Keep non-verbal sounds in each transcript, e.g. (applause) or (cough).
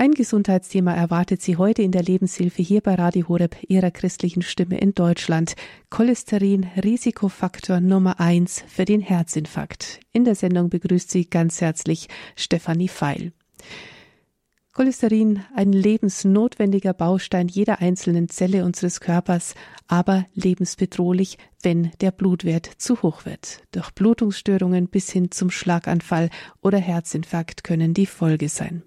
Ein Gesundheitsthema erwartet Sie heute in der Lebenshilfe hier bei Radio Horeb, Ihrer christlichen Stimme in Deutschland. Cholesterin, Risikofaktor Nummer eins für den Herzinfarkt. In der Sendung begrüßt Sie ganz herzlich Stefanie Feil. Cholesterin, ein lebensnotwendiger Baustein jeder einzelnen Zelle unseres Körpers, aber lebensbedrohlich, wenn der Blutwert zu hoch wird. Durch Blutungsstörungen bis hin zum Schlaganfall oder Herzinfarkt können die Folge sein.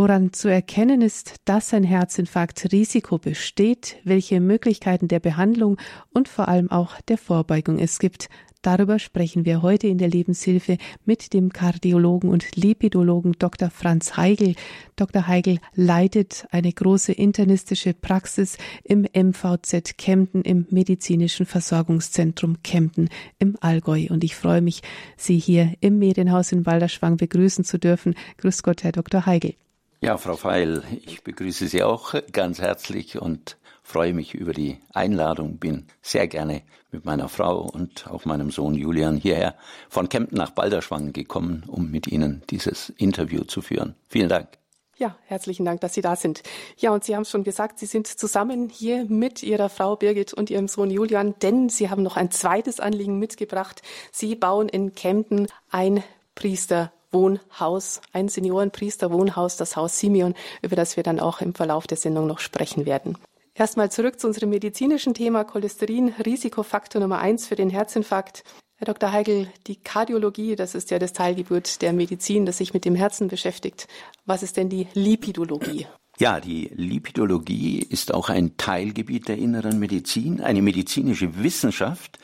Woran zu erkennen ist, dass ein Herzinfarktrisiko besteht, welche Möglichkeiten der Behandlung und vor allem auch der Vorbeugung es gibt, Darüber sprechen wir heute in der Lebenshilfe mit dem Kardiologen und Lipidologen Dr. Franz Heigel. Dr. Heigel leitet eine große internistische Praxis im MVZ Kempten im medizinischen Versorgungszentrum Kempten im Allgäu. Und ich freue mich, Sie hier im Medienhaus in Walderschwang begrüßen zu dürfen. Grüß Gott, Herr Dr. Heigel. Ja, Frau Feil, ich begrüße Sie auch ganz herzlich und freue mich über die Einladung, bin sehr gerne mit meiner Frau und auch meinem Sohn Julian hierher von Kempten nach Balderschwang gekommen, um mit Ihnen dieses Interview zu führen. Vielen Dank. Ja, herzlichen Dank, dass Sie da sind. Ja, und Sie haben schon gesagt, Sie sind zusammen hier mit Ihrer Frau Birgit und Ihrem Sohn Julian, denn Sie haben noch ein zweites Anliegen mitgebracht. Sie bauen in Kempten ein Priesterwohnhaus, ein Seniorenpriesterwohnhaus, das Haus Simeon, über das wir dann auch im Verlauf der Sendung noch sprechen werden. Erstmal zurück zu unserem medizinischen Thema Cholesterin, Risikofaktor Nummer eins für den Herzinfarkt. Herr Dr. Heigel, die Kardiologie, das ist ja das Teilgebiet der Medizin, das sich mit dem Herzen beschäftigt. Was ist denn die Lipidologie? Ja, die Lipidologie ist auch ein Teilgebiet der inneren Medizin, eine medizinische Wissenschaft,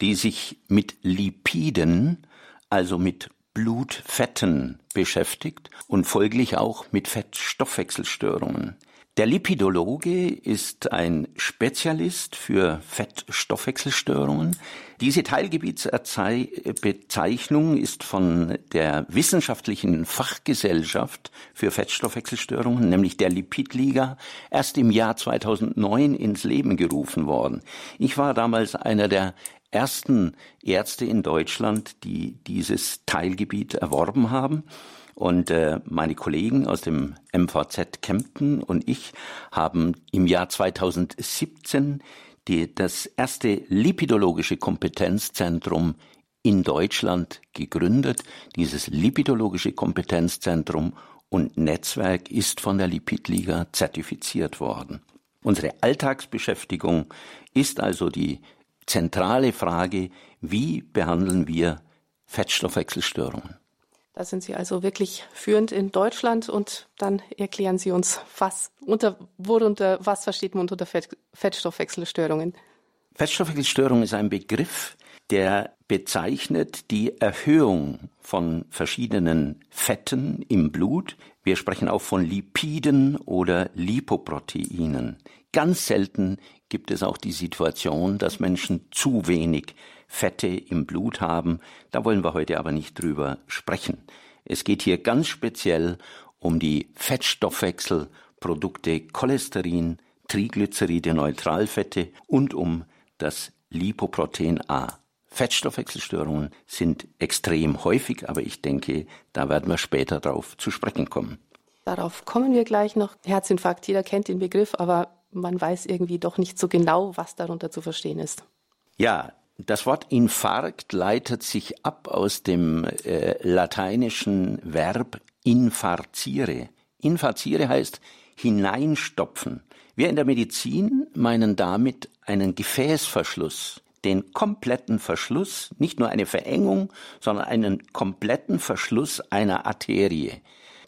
die sich mit Lipiden, also mit Blutfetten beschäftigt und folglich auch mit Fettstoffwechselstörungen. Der Lipidologe ist ein Spezialist für Fettstoffwechselstörungen. Diese Teilgebietsbezeichnung ist von der wissenschaftlichen Fachgesellschaft für Fettstoffwechselstörungen, nämlich der Lipidliga, erst im Jahr 2009 ins Leben gerufen worden. Ich war damals einer der ersten Ärzte in Deutschland, die dieses Teilgebiet erworben haben. Und äh, meine Kollegen aus dem MVZ Kempten und ich haben im Jahr 2017 die, das erste lipidologische Kompetenzzentrum in Deutschland gegründet. Dieses lipidologische Kompetenzzentrum und Netzwerk ist von der Lipidliga zertifiziert worden. Unsere Alltagsbeschäftigung ist also die zentrale Frage, wie behandeln wir Fettstoffwechselstörungen? Da sind Sie also wirklich führend in Deutschland und dann erklären Sie uns, was unter, worunter, was versteht man unter Fett, Fettstoffwechselstörungen? Fettstoffwechselstörung ist ein Begriff, der bezeichnet die Erhöhung von verschiedenen Fetten im Blut. Wir sprechen auch von Lipiden oder Lipoproteinen. Ganz selten gibt es auch die Situation, dass Menschen zu wenig Fette im Blut haben. Da wollen wir heute aber nicht drüber sprechen. Es geht hier ganz speziell um die Fettstoffwechselprodukte Cholesterin, Triglyceride, Neutralfette und um das Lipoprotein A. Fettstoffwechselstörungen sind extrem häufig, aber ich denke, da werden wir später drauf zu sprechen kommen. Darauf kommen wir gleich noch. Herzinfarkt, jeder kennt den Begriff, aber man weiß irgendwie doch nicht so genau, was darunter zu verstehen ist. Ja, das Wort Infarkt leitet sich ab aus dem äh, lateinischen Verb infarziere. Infarziere heißt hineinstopfen. Wir in der Medizin meinen damit einen Gefäßverschluss, den kompletten Verschluss, nicht nur eine Verengung, sondern einen kompletten Verschluss einer Arterie.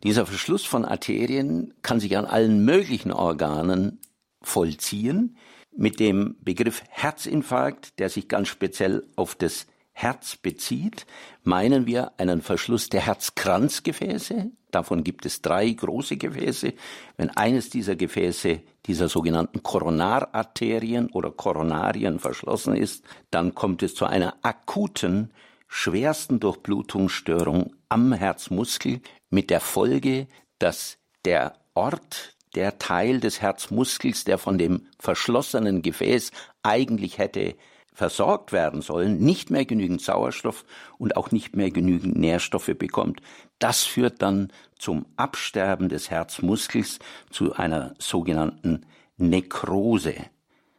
Dieser Verschluss von Arterien kann sich an allen möglichen Organen vollziehen mit dem Begriff Herzinfarkt, der sich ganz speziell auf das Herz bezieht, meinen wir einen Verschluss der Herzkranzgefäße. Davon gibt es drei große Gefäße. Wenn eines dieser Gefäße, dieser sogenannten Koronararterien oder Koronarien verschlossen ist, dann kommt es zu einer akuten, schwersten Durchblutungsstörung am Herzmuskel mit der Folge, dass der Ort der Teil des Herzmuskels, der von dem verschlossenen Gefäß eigentlich hätte versorgt werden sollen, nicht mehr genügend Sauerstoff und auch nicht mehr genügend Nährstoffe bekommt. Das führt dann zum Absterben des Herzmuskels, zu einer sogenannten Nekrose.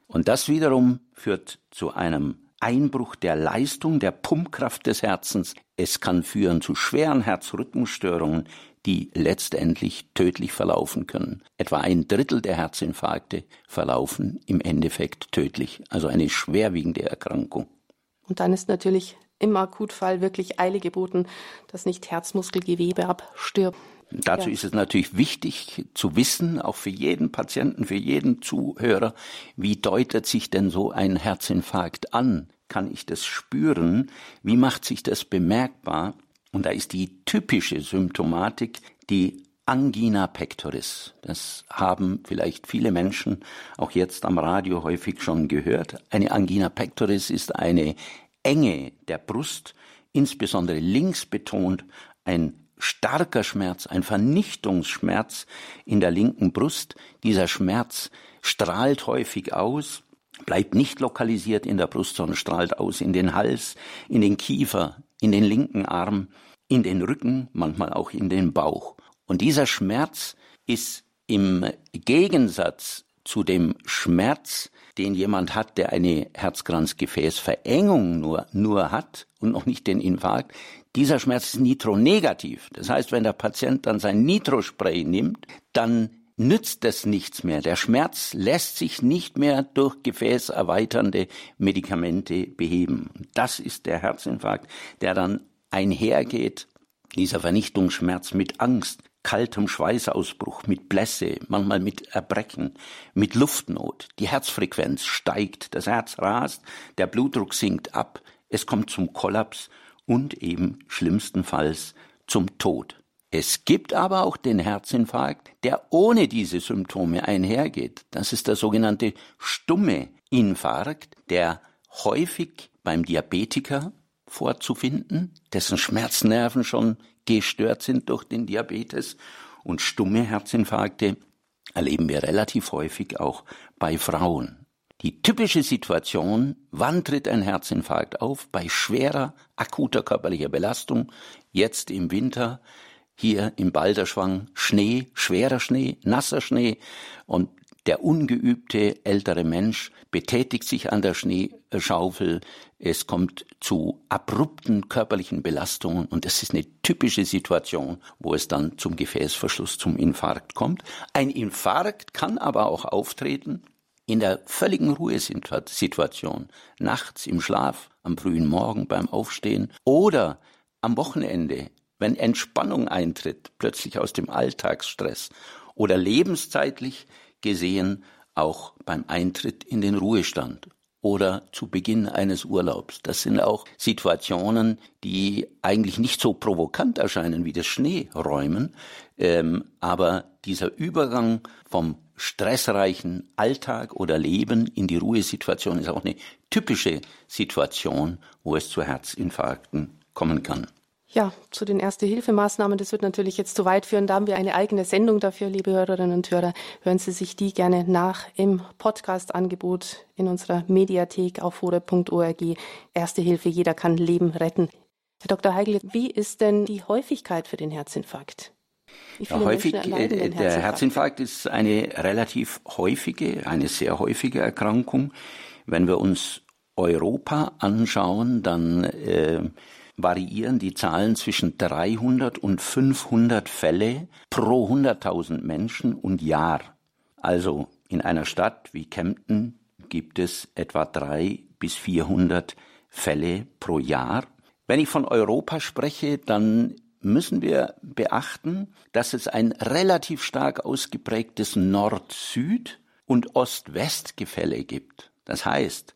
Und das wiederum führt zu einem Einbruch der Leistung, der Pumpkraft des Herzens. Es kann führen zu schweren Herzrhythmusstörungen, die letztendlich tödlich verlaufen können. Etwa ein Drittel der Herzinfarkte verlaufen im Endeffekt tödlich, also eine schwerwiegende Erkrankung. Und dann ist natürlich im Akutfall wirklich Eile geboten, dass nicht Herzmuskelgewebe abstirbt. Dazu ja. ist es natürlich wichtig zu wissen, auch für jeden Patienten, für jeden Zuhörer, wie deutet sich denn so ein Herzinfarkt an? Kann ich das spüren? Wie macht sich das bemerkbar? Und da ist die typische Symptomatik die Angina pectoris. Das haben vielleicht viele Menschen auch jetzt am Radio häufig schon gehört. Eine Angina pectoris ist eine Enge der Brust, insbesondere links betont, ein starker Schmerz, ein Vernichtungsschmerz in der linken Brust. Dieser Schmerz strahlt häufig aus, bleibt nicht lokalisiert in der Brust, sondern strahlt aus in den Hals, in den Kiefer, in den linken Arm, in den Rücken, manchmal auch in den Bauch. Und dieser Schmerz ist im Gegensatz zu dem Schmerz, den jemand hat, der eine Herzkranzgefäßverengung nur, nur hat und noch nicht den Infarkt, dieser Schmerz ist nitronegativ. Das heißt, wenn der Patient dann sein Nitrospray nimmt, dann nützt es nichts mehr. Der Schmerz lässt sich nicht mehr durch gefäßerweiternde Medikamente beheben. Das ist der Herzinfarkt, der dann einhergeht, dieser Vernichtungsschmerz mit Angst, kaltem Schweißausbruch, mit Blässe, manchmal mit Erbrechen, mit Luftnot. Die Herzfrequenz steigt, das Herz rast, der Blutdruck sinkt ab, es kommt zum Kollaps und eben schlimmstenfalls zum Tod. Es gibt aber auch den Herzinfarkt, der ohne diese Symptome einhergeht. Das ist der sogenannte stumme Infarkt, der häufig beim Diabetiker vorzufinden, dessen Schmerznerven schon gestört sind durch den Diabetes. Und stumme Herzinfarkte erleben wir relativ häufig auch bei Frauen. Die typische Situation, wann tritt ein Herzinfarkt auf? Bei schwerer, akuter körperlicher Belastung, jetzt im Winter, hier im Balderschwang, Schnee, schwerer Schnee, nasser Schnee und der ungeübte ältere Mensch betätigt sich an der Schneeschaufel. Es kommt zu abrupten körperlichen Belastungen und es ist eine typische Situation, wo es dann zum Gefäßverschluss, zum Infarkt kommt. Ein Infarkt kann aber auch auftreten in der völligen Ruhesituation, nachts im Schlaf, am frühen Morgen beim Aufstehen oder am Wochenende, wenn Entspannung eintritt, plötzlich aus dem Alltagsstress oder lebenszeitlich gesehen auch beim Eintritt in den Ruhestand oder zu Beginn eines Urlaubs. Das sind auch Situationen, die eigentlich nicht so provokant erscheinen wie das Schneeräumen, ähm, aber dieser Übergang vom stressreichen Alltag oder Leben in die Ruhesituation ist auch eine typische Situation, wo es zu Herzinfarkten kommen kann. Ja, zu den Erste-Hilfemaßnahmen, das wird natürlich jetzt zu weit führen. Da haben wir eine eigene Sendung dafür, liebe Hörerinnen und Hörer. Hören Sie sich die gerne nach im Podcast-Angebot in unserer Mediathek auf hore.org. Erste Hilfe, jeder kann Leben retten. Herr Dr. Heigl, wie ist denn die Häufigkeit für den Herzinfarkt? Ja, häufig, äh, der Herzinfarkt ist eine relativ häufige, eine sehr häufige Erkrankung. Wenn wir uns Europa anschauen, dann äh, variieren die Zahlen zwischen 300 und 500 Fälle pro 100.000 Menschen und Jahr. Also in einer Stadt wie Kempten gibt es etwa drei bis 400 Fälle pro Jahr. Wenn ich von Europa spreche, dann müssen wir beachten, dass es ein relativ stark ausgeprägtes Nord-Süd- und Ost-West-Gefälle gibt. Das heißt,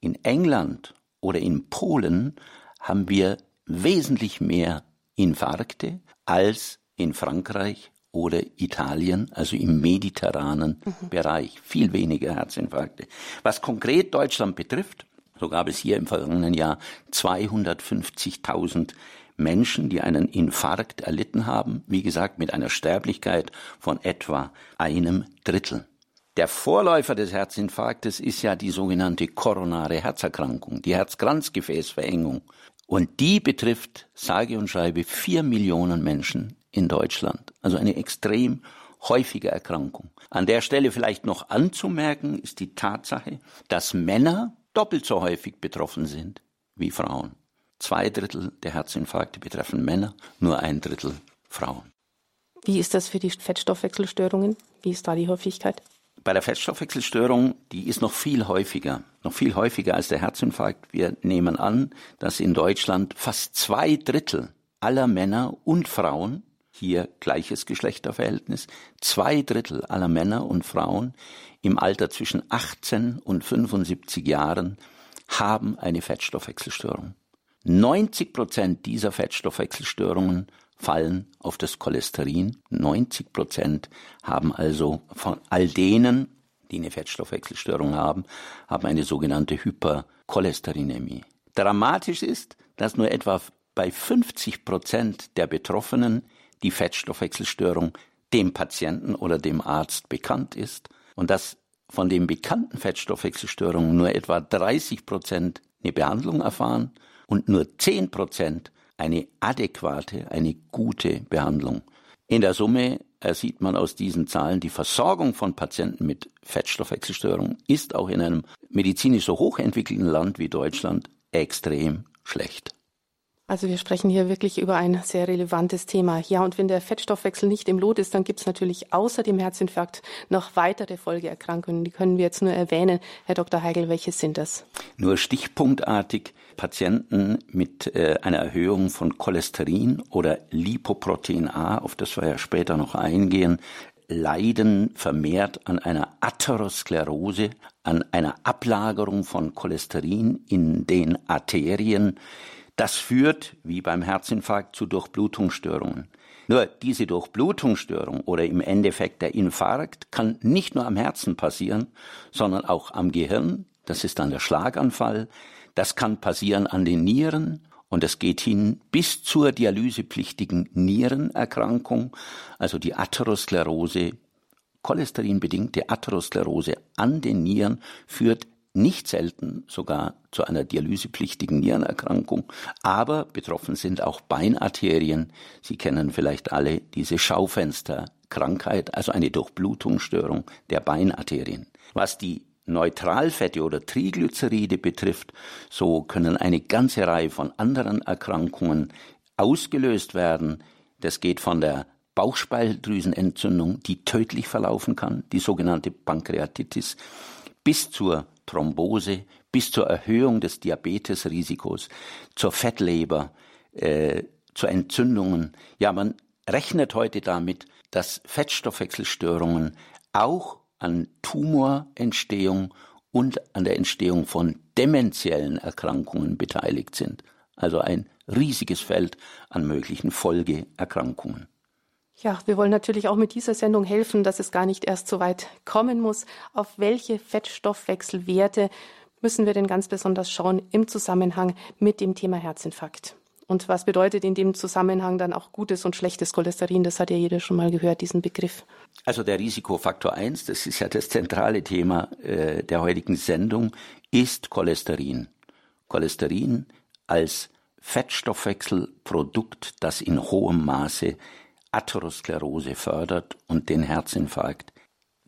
in England oder in Polen haben wir wesentlich mehr Infarkte als in Frankreich oder Italien, also im mediterranen mhm. Bereich. Viel weniger Herzinfarkte. Was konkret Deutschland betrifft, so gab es hier im vergangenen Jahr 250.000 Menschen, die einen Infarkt erlitten haben, wie gesagt, mit einer Sterblichkeit von etwa einem Drittel. Der Vorläufer des Herzinfarktes ist ja die sogenannte koronare Herzerkrankung, die Herzkranzgefäßverengung. Und die betrifft, sage und schreibe, vier Millionen Menschen in Deutschland. Also eine extrem häufige Erkrankung. An der Stelle vielleicht noch anzumerken ist die Tatsache, dass Männer doppelt so häufig betroffen sind wie Frauen. Zwei Drittel der Herzinfarkte betreffen Männer, nur ein Drittel Frauen. Wie ist das für die Fettstoffwechselstörungen? Wie ist da die Häufigkeit? Bei der Fettstoffwechselstörung, die ist noch viel häufiger, noch viel häufiger als der Herzinfarkt. Wir nehmen an, dass in Deutschland fast zwei Drittel aller Männer und Frauen, hier gleiches Geschlechterverhältnis, zwei Drittel aller Männer und Frauen im Alter zwischen 18 und 75 Jahren haben eine Fettstoffwechselstörung. 90 Prozent dieser Fettstoffwechselstörungen fallen auf das Cholesterin. 90 Prozent haben also von all denen, die eine Fettstoffwechselstörung haben, haben eine sogenannte Hypercholesterinämie. Dramatisch ist, dass nur etwa bei 50 Prozent der Betroffenen die Fettstoffwechselstörung dem Patienten oder dem Arzt bekannt ist und dass von den bekannten Fettstoffwechselstörungen nur etwa 30 Prozent eine Behandlung erfahren und nur 10 Prozent eine adäquate, eine gute Behandlung. In der Summe sieht man aus diesen Zahlen, die Versorgung von Patienten mit Fettstoffwechselstörungen ist auch in einem medizinisch so hochentwickelten Land wie Deutschland extrem schlecht. Also wir sprechen hier wirklich über ein sehr relevantes Thema. Ja, und wenn der Fettstoffwechsel nicht im Lot ist, dann gibt es natürlich außer dem Herzinfarkt noch weitere Folgeerkrankungen. Die können wir jetzt nur erwähnen. Herr Dr. Heigel, welche sind das? Nur stichpunktartig Patienten mit äh, einer Erhöhung von Cholesterin oder Lipoprotein A, auf das wir ja später noch eingehen, leiden vermehrt an einer Atherosklerose, an einer Ablagerung von Cholesterin in den Arterien, das führt, wie beim Herzinfarkt, zu Durchblutungsstörungen. Nur diese Durchblutungsstörung oder im Endeffekt der Infarkt kann nicht nur am Herzen passieren, sondern auch am Gehirn. Das ist dann der Schlaganfall. Das kann passieren an den Nieren und es geht hin bis zur dialysepflichtigen Nierenerkrankung, also die Atherosklerose, cholesterinbedingte Atherosklerose an den Nieren führt nicht selten sogar zu einer dialysepflichtigen Nierenerkrankung, aber betroffen sind auch Beinarterien. Sie kennen vielleicht alle diese Schaufensterkrankheit, also eine Durchblutungsstörung der Beinarterien. Was die Neutralfette oder Triglyceride betrifft, so können eine ganze Reihe von anderen Erkrankungen ausgelöst werden. Das geht von der Bauchspeicheldrüsenentzündung, die tödlich verlaufen kann, die sogenannte Pankreatitis, bis zur Thrombose bis zur Erhöhung des Diabetesrisikos, zur Fettleber, äh, zu Entzündungen. Ja, man rechnet heute damit, dass Fettstoffwechselstörungen auch an Tumorentstehung und an der Entstehung von dementiellen Erkrankungen beteiligt sind. Also ein riesiges Feld an möglichen Folgeerkrankungen. Ja, wir wollen natürlich auch mit dieser Sendung helfen, dass es gar nicht erst so weit kommen muss. Auf welche Fettstoffwechselwerte müssen wir denn ganz besonders schauen im Zusammenhang mit dem Thema Herzinfarkt? Und was bedeutet in dem Zusammenhang dann auch gutes und schlechtes Cholesterin? Das hat ja jeder schon mal gehört, diesen Begriff. Also der Risikofaktor 1, das ist ja das zentrale Thema äh, der heutigen Sendung, ist Cholesterin. Cholesterin als Fettstoffwechselprodukt, das in hohem Maße Atherosklerose fördert und den Herzinfarkt.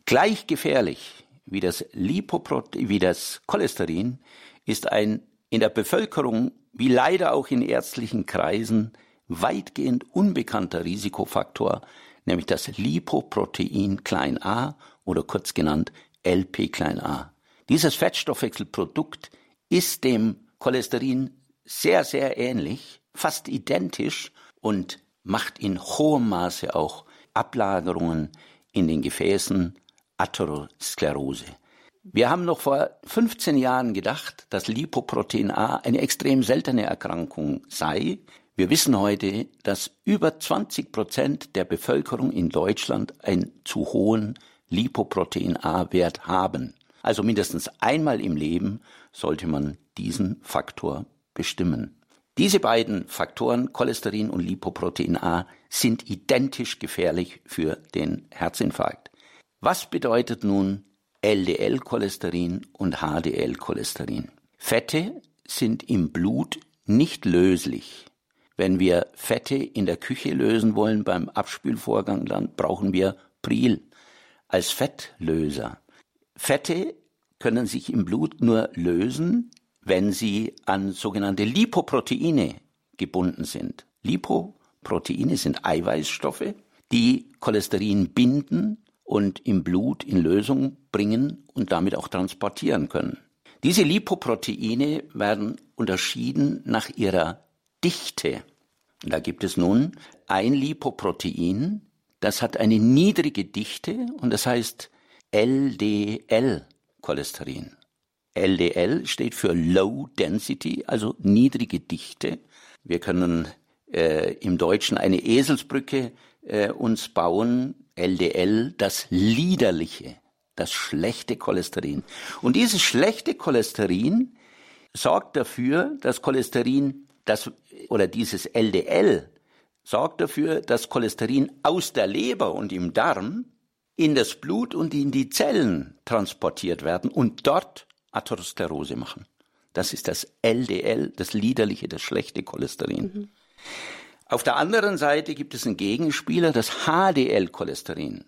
Gleich gefährlich wie das Lipoprotein, wie das Cholesterin ist ein in der Bevölkerung wie leider auch in ärztlichen Kreisen weitgehend unbekannter Risikofaktor, nämlich das Lipoprotein klein a oder kurz genannt LP klein a. Dieses Fettstoffwechselprodukt ist dem Cholesterin sehr, sehr ähnlich, fast identisch und macht in hohem Maße auch Ablagerungen in den Gefäßen, Atherosklerose. Wir haben noch vor 15 Jahren gedacht, dass Lipoprotein A eine extrem seltene Erkrankung sei. Wir wissen heute, dass über 20 Prozent der Bevölkerung in Deutschland einen zu hohen Lipoprotein A-Wert haben. Also mindestens einmal im Leben sollte man diesen Faktor bestimmen. Diese beiden Faktoren, Cholesterin und Lipoprotein A, sind identisch gefährlich für den Herzinfarkt. Was bedeutet nun LDL-Cholesterin und HDL-Cholesterin. Fette sind im Blut nicht löslich. Wenn wir Fette in der Küche lösen wollen beim Abspülvorgang, dann brauchen wir Pril als Fettlöser. Fette können sich im Blut nur lösen, wenn sie an sogenannte Lipoproteine gebunden sind. Lipoproteine sind Eiweißstoffe, die Cholesterin binden und im Blut in Lösung bringen und damit auch transportieren können. Diese Lipoproteine werden unterschieden nach ihrer Dichte. da gibt es nun ein Lipoprotein, das hat eine niedrige Dichte und das heißt LDL-Cholesterin. LDL steht für Low Density, also niedrige Dichte. Wir können äh, im Deutschen eine Eselsbrücke äh, uns bauen. LDL, das liederliche, das schlechte Cholesterin. Und dieses schlechte Cholesterin sorgt dafür, dass Cholesterin, das, oder dieses LDL, sorgt dafür, dass Cholesterin aus der Leber und im Darm in das Blut und in die Zellen transportiert werden und dort Atherosklerose machen. Das ist das LDL, das liederliche, das schlechte Cholesterin. Mhm. Auf der anderen Seite gibt es einen Gegenspieler, das HDL-Cholesterin,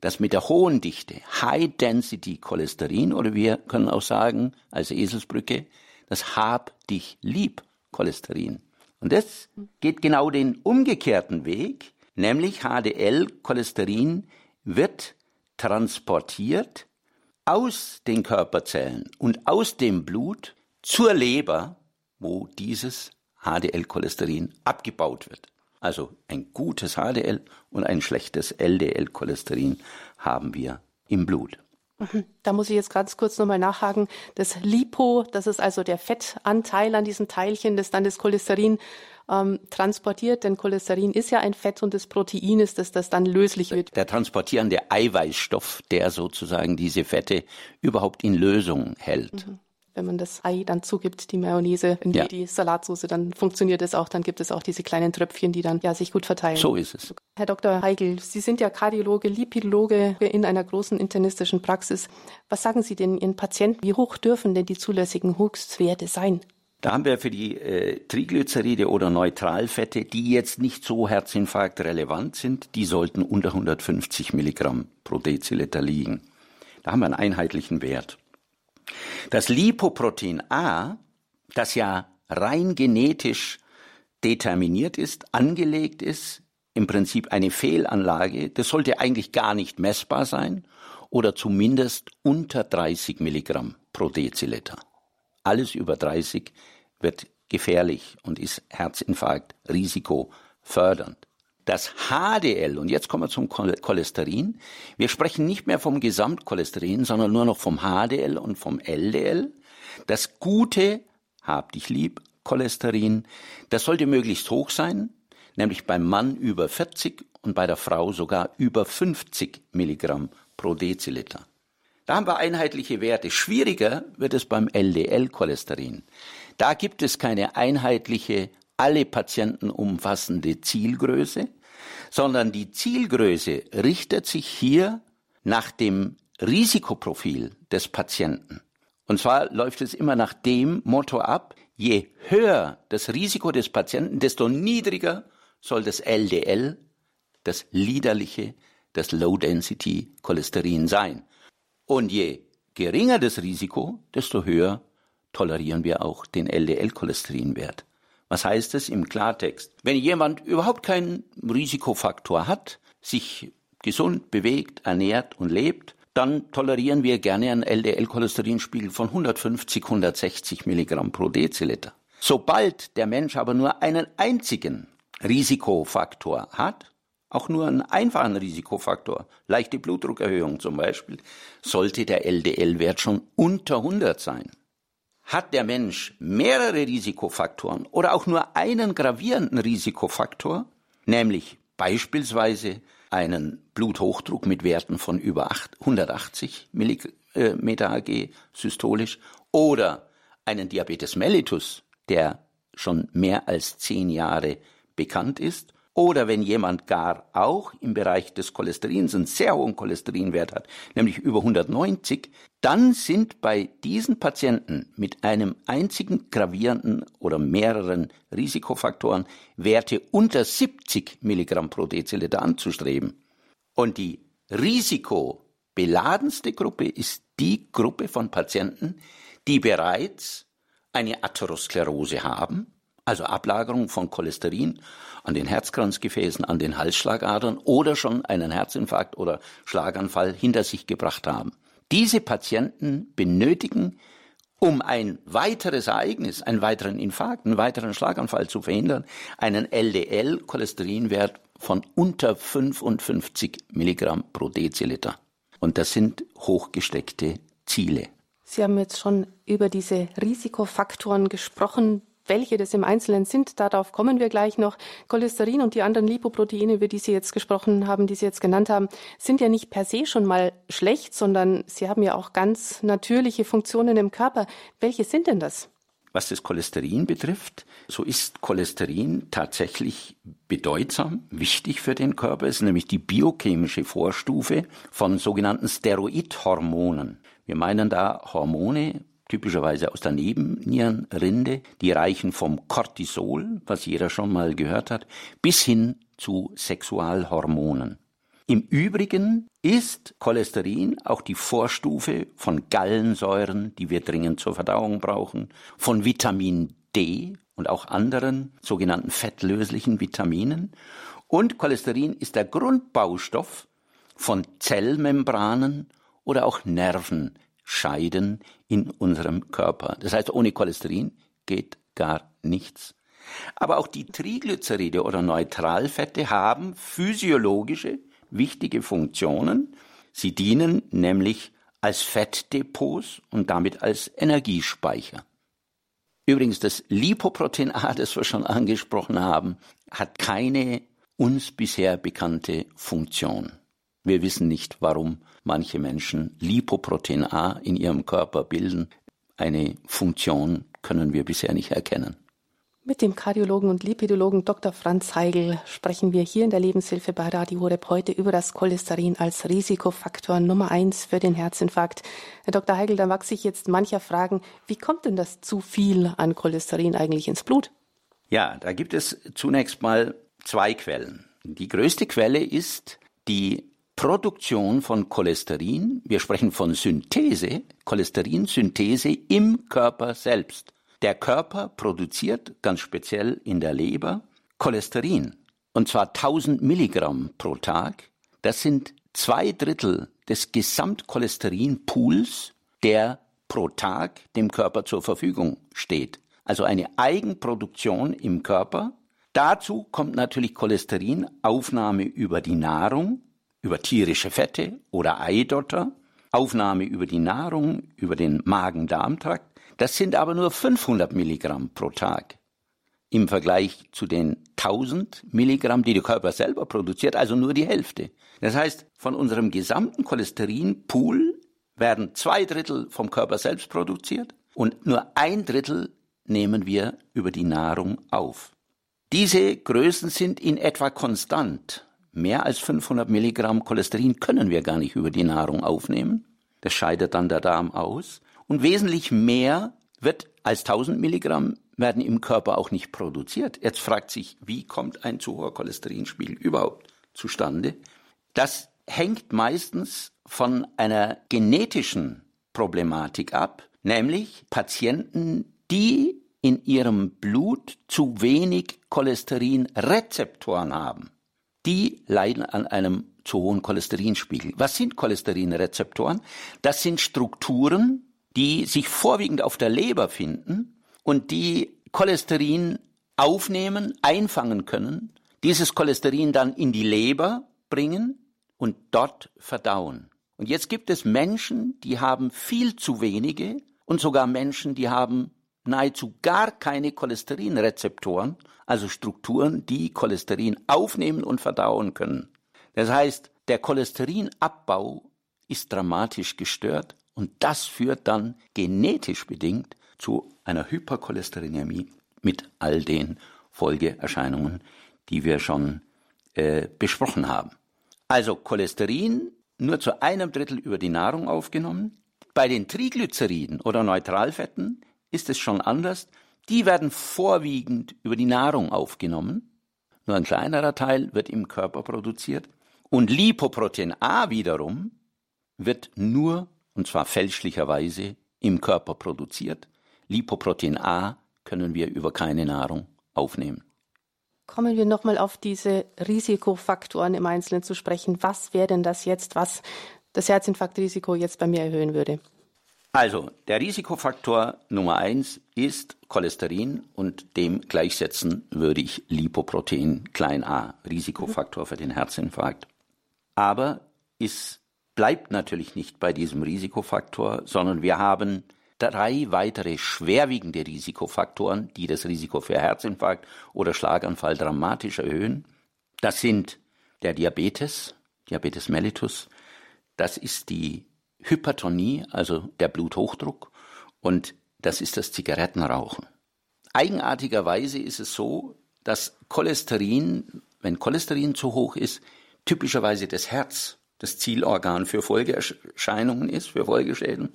das mit der hohen Dichte, High-Density-Cholesterin, oder wir können auch sagen, als Eselsbrücke, das Hab dich lieb Cholesterin. Und das geht genau den umgekehrten Weg, nämlich HDL-Cholesterin wird transportiert aus den Körperzellen und aus dem Blut zur Leber, wo dieses HDL-Cholesterin abgebaut wird. Also ein gutes HDL und ein schlechtes LDL-Cholesterin haben wir im Blut. Mhm. Da muss ich jetzt ganz kurz nochmal nachhaken. Das Lipo, das ist also der Fettanteil an diesem Teilchen, das dann das Cholesterin ähm, transportiert, denn Cholesterin ist ja ein Fett und das Protein ist, dass das dann löslich wird. Der transportierende Eiweißstoff, der sozusagen diese Fette überhaupt in Lösung hält. Mhm wenn man das Ei dann zugibt, die Mayonnaise in ja. die Salatsauce, dann funktioniert es auch. Dann gibt es auch diese kleinen Tröpfchen, die dann ja sich gut verteilen. So ist es. Herr Dr. Heigl, Sie sind ja Kardiologe, Lipidologe in einer großen internistischen Praxis. Was sagen Sie denn Ihren Patienten? Wie hoch dürfen denn die zulässigen Höchstwerte sein? Da haben wir für die äh, Triglyceride oder Neutralfette, die jetzt nicht so Herzinfarkt relevant sind, die sollten unter 150 Milligramm pro Deziliter liegen. Da haben wir einen einheitlichen Wert. Das Lipoprotein A, das ja rein genetisch determiniert ist, angelegt ist, im Prinzip eine Fehlanlage, das sollte eigentlich gar nicht messbar sein oder zumindest unter 30 Milligramm pro Deziliter. Alles über 30 wird gefährlich und ist Herzinfarkt risikofördernd. Das HDL, und jetzt kommen wir zum Cholesterin. Wir sprechen nicht mehr vom Gesamtcholesterin, sondern nur noch vom HDL und vom LDL. Das gute, hab dich lieb, Cholesterin, das sollte möglichst hoch sein, nämlich beim Mann über 40 und bei der Frau sogar über 50 Milligramm pro Deziliter. Da haben wir einheitliche Werte. Schwieriger wird es beim LDL-Cholesterin. Da gibt es keine einheitliche alle Patienten umfassende Zielgröße, sondern die Zielgröße richtet sich hier nach dem Risikoprofil des Patienten. Und zwar läuft es immer nach dem Motto ab, je höher das Risiko des Patienten, desto niedriger soll das LDL, das liederliche, das Low-Density-Cholesterin sein. Und je geringer das Risiko, desto höher tolerieren wir auch den LDL-Cholesterinwert. Was heißt es im Klartext? Wenn jemand überhaupt keinen Risikofaktor hat, sich gesund bewegt, ernährt und lebt, dann tolerieren wir gerne einen LDL-Cholesterinspiegel von 150, 160 Milligramm pro Deziliter. Sobald der Mensch aber nur einen einzigen Risikofaktor hat, auch nur einen einfachen Risikofaktor, leichte Blutdruckerhöhung zum Beispiel, sollte der LDL-Wert schon unter 100 sein. Hat der Mensch mehrere Risikofaktoren oder auch nur einen gravierenden Risikofaktor, nämlich beispielsweise einen Bluthochdruck mit Werten von über 180 Millimeter Hg systolisch oder einen Diabetes mellitus, der schon mehr als zehn Jahre bekannt ist, oder wenn jemand gar auch im Bereich des Cholesterins einen sehr hohen Cholesterinwert hat, nämlich über 190, dann sind bei diesen Patienten mit einem einzigen gravierenden oder mehreren Risikofaktoren Werte unter 70 Milligramm pro Deziliter anzustreben. Und die risikobeladenste Gruppe ist die Gruppe von Patienten, die bereits eine Atherosklerose haben, also Ablagerung von Cholesterin an den Herzkranzgefäßen, an den Halsschlagadern oder schon einen Herzinfarkt oder Schlaganfall hinter sich gebracht haben. Diese Patienten benötigen, um ein weiteres Ereignis, einen weiteren Infarkt, einen weiteren Schlaganfall zu verhindern, einen LDL-Cholesterinwert von unter 55 Milligramm pro Deziliter. Und das sind hochgesteckte Ziele. Sie haben jetzt schon über diese Risikofaktoren gesprochen, welche das im Einzelnen sind, darauf kommen wir gleich noch. Cholesterin und die anderen Lipoproteine, über die Sie jetzt gesprochen haben, die Sie jetzt genannt haben, sind ja nicht per se schon mal schlecht, sondern sie haben ja auch ganz natürliche Funktionen im Körper. Welche sind denn das? Was das Cholesterin betrifft, so ist Cholesterin tatsächlich bedeutsam, wichtig für den Körper. Es ist nämlich die biochemische Vorstufe von sogenannten Steroidhormonen. Wir meinen da Hormone, typischerweise aus der Nebennierenrinde, die reichen vom Cortisol, was jeder schon mal gehört hat, bis hin zu Sexualhormonen. Im Übrigen ist Cholesterin auch die Vorstufe von Gallensäuren, die wir dringend zur Verdauung brauchen, von Vitamin D und auch anderen sogenannten fettlöslichen Vitaminen. Und Cholesterin ist der Grundbaustoff von Zellmembranen oder auch Nerven, scheiden in unserem Körper. Das heißt, ohne Cholesterin geht gar nichts. Aber auch die Triglyceride oder Neutralfette haben physiologische wichtige Funktionen. Sie dienen nämlich als Fettdepots und damit als Energiespeicher. Übrigens, das Lipoprotein A, das wir schon angesprochen haben, hat keine uns bisher bekannte Funktion. Wir wissen nicht, warum manche Menschen Lipoprotein A in ihrem Körper bilden. Eine Funktion können wir bisher nicht erkennen. Mit dem Kardiologen und Lipidologen Dr. Franz Heigl sprechen wir hier in der Lebenshilfe bei Radio Horeb heute über das Cholesterin als Risikofaktor Nummer eins für den Herzinfarkt. Herr Dr. Heigl, da mag sich jetzt mancher fragen, wie kommt denn das zu viel an Cholesterin eigentlich ins Blut? Ja, da gibt es zunächst mal zwei Quellen. Die größte Quelle ist die Produktion von Cholesterin, wir sprechen von Synthese, Cholesterinsynthese im Körper selbst. Der Körper produziert ganz speziell in der Leber Cholesterin und zwar 1000 Milligramm pro Tag. Das sind zwei Drittel des Gesamtcholesterinpools, der pro Tag dem Körper zur Verfügung steht. Also eine Eigenproduktion im Körper. Dazu kommt natürlich Cholesterinaufnahme über die Nahrung über tierische Fette oder Eidotter, Aufnahme über die Nahrung, über den Magen-Darm-Trakt. Das sind aber nur 500 Milligramm pro Tag im Vergleich zu den 1000 Milligramm, die der Körper selber produziert, also nur die Hälfte. Das heißt, von unserem gesamten Cholesterinpool werden zwei Drittel vom Körper selbst produziert und nur ein Drittel nehmen wir über die Nahrung auf. Diese Größen sind in etwa konstant Mehr als 500 Milligramm Cholesterin können wir gar nicht über die Nahrung aufnehmen. Das scheidet dann der Darm aus. Und wesentlich mehr wird als 1000 Milligramm werden im Körper auch nicht produziert. Jetzt fragt sich, wie kommt ein zu hoher Cholesterinspiegel überhaupt zustande? Das hängt meistens von einer genetischen Problematik ab, nämlich Patienten, die in ihrem Blut zu wenig Cholesterinrezeptoren haben die leiden an einem zu hohen Cholesterinspiegel. Was sind Cholesterinrezeptoren? Das sind Strukturen, die sich vorwiegend auf der Leber finden und die Cholesterin aufnehmen, einfangen können, dieses Cholesterin dann in die Leber bringen und dort verdauen. Und jetzt gibt es Menschen, die haben viel zu wenige und sogar Menschen, die haben nahezu gar keine Cholesterinrezeptoren, also Strukturen, die Cholesterin aufnehmen und verdauen können. Das heißt, der Cholesterinabbau ist dramatisch gestört und das führt dann genetisch bedingt zu einer Hypercholesterinämie mit all den Folgeerscheinungen, die wir schon äh, besprochen haben. Also Cholesterin nur zu einem Drittel über die Nahrung aufgenommen. Bei den Triglyceriden oder Neutralfetten ist es schon anders. Die werden vorwiegend über die Nahrung aufgenommen. Nur ein kleinerer Teil wird im Körper produziert. Und Lipoprotein A wiederum wird nur, und zwar fälschlicherweise, im Körper produziert. Lipoprotein A können wir über keine Nahrung aufnehmen. Kommen wir nochmal auf diese Risikofaktoren im Einzelnen zu sprechen. Was wäre denn das jetzt, was das Herzinfarktrisiko jetzt bei mir erhöhen würde? Also, der Risikofaktor Nummer eins ist Cholesterin und dem gleichsetzen würde ich Lipoprotein klein a, Risikofaktor für den Herzinfarkt. Aber es bleibt natürlich nicht bei diesem Risikofaktor, sondern wir haben drei weitere schwerwiegende Risikofaktoren, die das Risiko für Herzinfarkt oder Schlaganfall dramatisch erhöhen. Das sind der Diabetes, Diabetes mellitus, das ist die Hypertonie, also der Bluthochdruck, und das ist das Zigarettenrauchen. Eigenartigerweise ist es so, dass Cholesterin, wenn Cholesterin zu hoch ist, typischerweise das Herz das Zielorgan für Folgeerscheinungen ist, für Folgeschäden.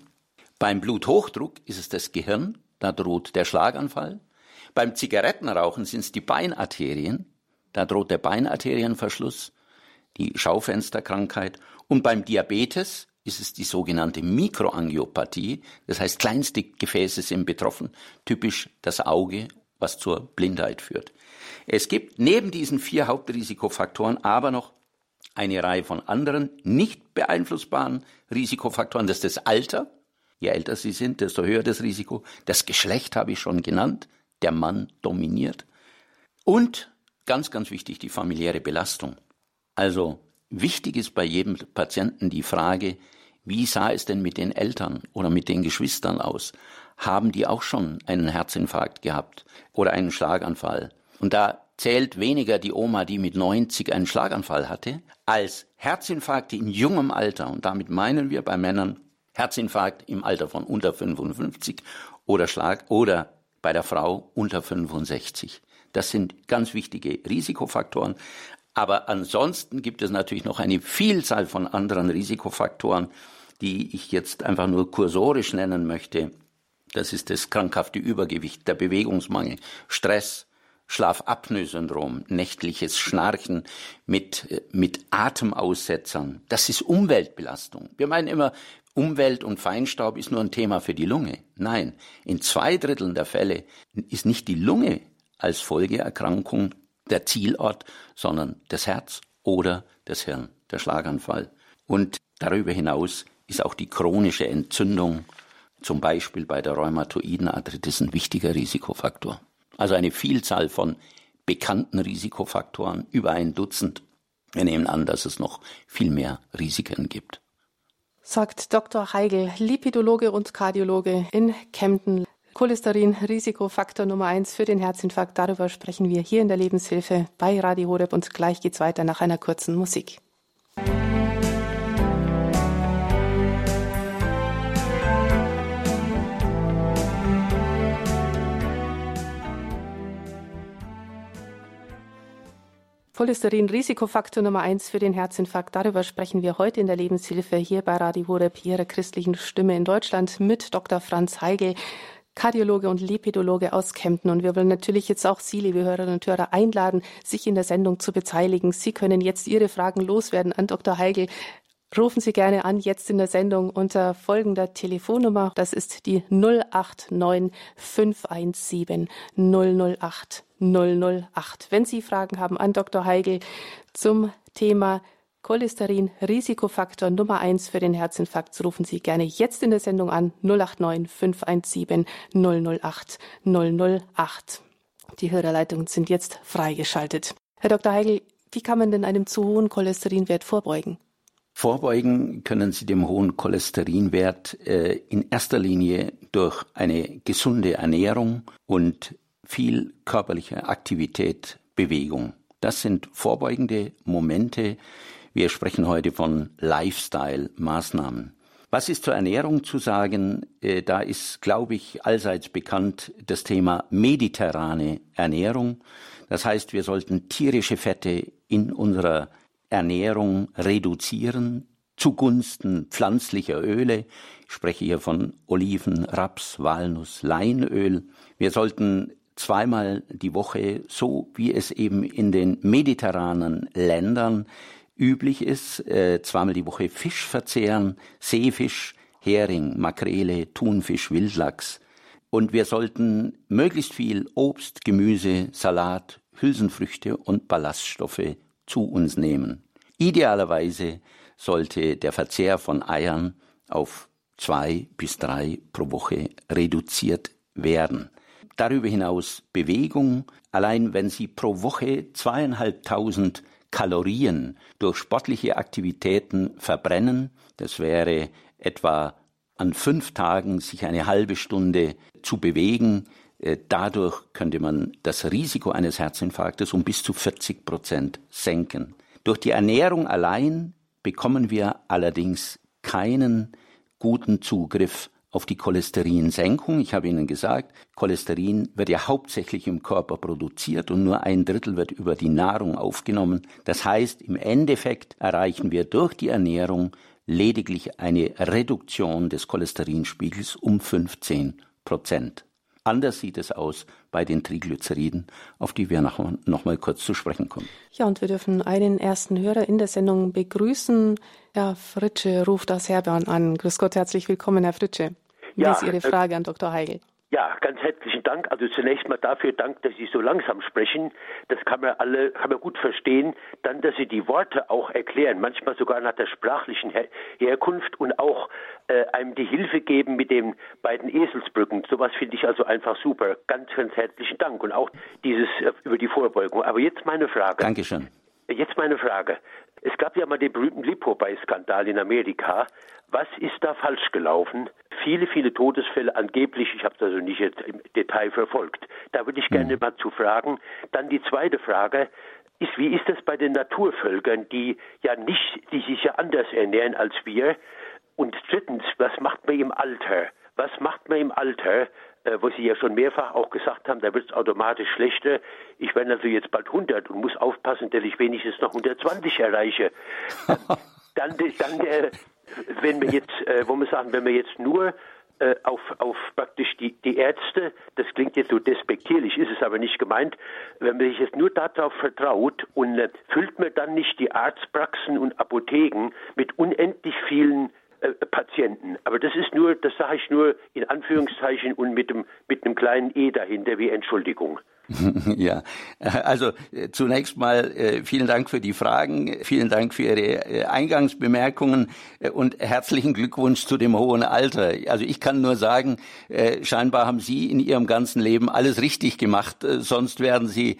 Beim Bluthochdruck ist es das Gehirn, da droht der Schlaganfall. Beim Zigarettenrauchen sind es die Beinarterien, da droht der Beinarterienverschluss, die Schaufensterkrankheit. Und beim Diabetes ist es die sogenannte Mikroangiopathie, das heißt kleinste Gefäße sind betroffen, typisch das Auge, was zur Blindheit führt. Es gibt neben diesen vier Hauptrisikofaktoren aber noch eine Reihe von anderen nicht beeinflussbaren Risikofaktoren. Das ist das Alter, Je älter sie sind, desto höher das Risiko. Das Geschlecht habe ich schon genannt. Der Mann dominiert. Und ganz, ganz wichtig, die familiäre Belastung. Also wichtig ist bei jedem Patienten die Frage, wie sah es denn mit den Eltern oder mit den Geschwistern aus? Haben die auch schon einen Herzinfarkt gehabt oder einen Schlaganfall? Und da zählt weniger die Oma, die mit 90 einen Schlaganfall hatte, als Herzinfarkte in jungem Alter. Und damit meinen wir bei Männern Herzinfarkt im Alter von unter 55 oder Schlag oder bei der Frau unter 65. Das sind ganz wichtige Risikofaktoren. Aber ansonsten gibt es natürlich noch eine Vielzahl von anderen Risikofaktoren, die ich jetzt einfach nur kursorisch nennen möchte. Das ist das krankhafte Übergewicht, der Bewegungsmangel, Stress, Schlafapnoe-Syndrom, nächtliches Schnarchen mit, mit Atemaussetzern. Das ist Umweltbelastung. Wir meinen immer, Umwelt und Feinstaub ist nur ein Thema für die Lunge. Nein, in zwei Dritteln der Fälle ist nicht die Lunge als Folgeerkrankung der Zielort, sondern das Herz oder das Hirn, der Schlaganfall. Und darüber hinaus ist auch die chronische Entzündung, zum Beispiel bei der rheumatoiden Arthritis, ein wichtiger Risikofaktor. Also eine Vielzahl von bekannten Risikofaktoren, über ein Dutzend. Wir nehmen an, dass es noch viel mehr Risiken gibt sagt Dr. Heigel, Lipidologe und Kardiologe in Kempten. Cholesterin, Risikofaktor Nummer eins für den Herzinfarkt. Darüber sprechen wir hier in der Lebenshilfe bei Radio Horeb und gleich geht's weiter nach einer kurzen Musik. Cholesterin Risikofaktor Nummer eins für den Herzinfarkt. Darüber sprechen wir heute in der Lebenshilfe hier bei Radio Horeb, ihrer christlichen Stimme in Deutschland mit Dr. Franz Heigel. Kardiologe und Lipidologe aus Kempten. Und wir wollen natürlich jetzt auch Sie, liebe Hörerinnen und Hörer, einladen, sich in der Sendung zu beteiligen. Sie können jetzt Ihre Fragen loswerden an Dr. Heigel. Rufen Sie gerne an, jetzt in der Sendung unter folgender Telefonnummer. Das ist die 089 517 008 008. Wenn Sie Fragen haben an Dr. Heigel zum Thema Cholesterin Risikofaktor Nummer eins für den Herzinfarkt, rufen Sie gerne jetzt in der Sendung an 089 517 008 008. Die Hörerleitungen sind jetzt freigeschaltet. Herr Dr. Heigel, wie kann man denn einem zu hohen Cholesterinwert vorbeugen? Vorbeugen können Sie dem hohen Cholesterinwert äh, in erster Linie durch eine gesunde Ernährung und viel körperliche Aktivität, Bewegung. Das sind vorbeugende Momente. Wir sprechen heute von Lifestyle-Maßnahmen. Was ist zur Ernährung zu sagen? Äh, da ist, glaube ich, allseits bekannt das Thema mediterrane Ernährung. Das heißt, wir sollten tierische Fette in unserer Ernährung reduzieren zugunsten pflanzlicher Öle. Ich spreche hier von Oliven, Raps, Walnuss, Leinöl. Wir sollten zweimal die Woche, so wie es eben in den mediterranen Ländern üblich ist, äh, zweimal die Woche Fisch verzehren, Seefisch, Hering, Makrele, Thunfisch, Wildlachs. Und wir sollten möglichst viel Obst, Gemüse, Salat, Hülsenfrüchte und Ballaststoffe zu uns nehmen. Idealerweise sollte der Verzehr von Eiern auf zwei bis drei pro Woche reduziert werden. Darüber hinaus Bewegung. Allein wenn Sie pro Woche zweieinhalbtausend Kalorien durch sportliche Aktivitäten verbrennen, das wäre etwa an fünf Tagen sich eine halbe Stunde zu bewegen, äh, dadurch könnte man das Risiko eines Herzinfarktes um bis zu 40 Prozent senken. Durch die Ernährung allein bekommen wir allerdings keinen guten Zugriff auf die Cholesterinsenkung. Ich habe Ihnen gesagt, Cholesterin wird ja hauptsächlich im Körper produziert und nur ein Drittel wird über die Nahrung aufgenommen. Das heißt, im Endeffekt erreichen wir durch die Ernährung lediglich eine Reduktion des Cholesterinspiegels um 15 Prozent. Anders sieht es aus bei den Triglyceriden, auf die wir noch, noch mal kurz zu sprechen kommen. Ja, und wir dürfen einen ersten Hörer in der Sendung begrüßen. Herr Fritsche ruft aus Herborn an. Grüß Gott, herzlich willkommen, Herr Fritsche. Wie ja, ist Ihre äh, Frage an Dr. Heigel? Ja, ganz herzlichen Dank. Also zunächst mal dafür Dank, dass Sie so langsam sprechen. Das kann man alle, kann man gut verstehen. Dann, dass Sie die Worte auch erklären, manchmal sogar nach der sprachlichen Her Herkunft und auch äh, einem die Hilfe geben mit den beiden Eselsbrücken. Sowas finde ich also einfach super. Ganz, ganz herzlichen Dank und auch dieses äh, über die Vorbeugung. Aber jetzt meine Frage. Dankeschön. Jetzt meine Frage. Es gab ja mal den berühmten Lipobei-Skandal in Amerika. Was ist da falsch gelaufen? Viele, viele Todesfälle angeblich, ich habe das also nicht im Detail verfolgt. Da würde ich gerne mhm. mal zu fragen. Dann die zweite Frage ist, wie ist das bei den Naturvölkern, die ja nicht, die sich ja anders ernähren als wir? Und drittens, was macht man im Alter? Was macht man im Alter, äh, wo Sie ja schon mehrfach auch gesagt haben, da wird es automatisch schlechter. Ich werde also jetzt bald 100 und muss aufpassen, dass ich wenigstens noch 120 erreiche. (laughs) dann, dann äh, wenn wir jetzt, äh, wo wir sagen, wenn wir jetzt nur äh, auf, auf praktisch die, die Ärzte, das klingt jetzt so despektierlich, ist es aber nicht gemeint, wenn man sich jetzt nur darauf vertraut und äh, füllt man dann nicht die Arztpraxen und Apotheken mit unendlich vielen Patienten. Aber das ist nur, das sage ich nur in Anführungszeichen und mit, dem, mit einem kleinen E dahinter wie Entschuldigung. (laughs) Ja, also äh, zunächst mal äh, vielen Dank für die Fragen, vielen Dank für Ihre äh, Eingangsbemerkungen und herzlichen Glückwunsch zu dem hohen Alter. Also ich kann nur sagen, scheinbar haben Sie in Ihrem ganzen Leben alles richtig gemacht, sonst wären Sie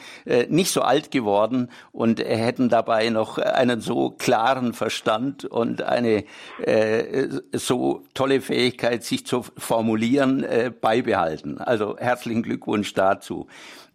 nicht so alt geworden und hätten dabei noch einen so klaren Verstand und eine so tolle Fähigkeit, sich zu formulieren, beibehalten. Also herzlichen Glückwunsch dazu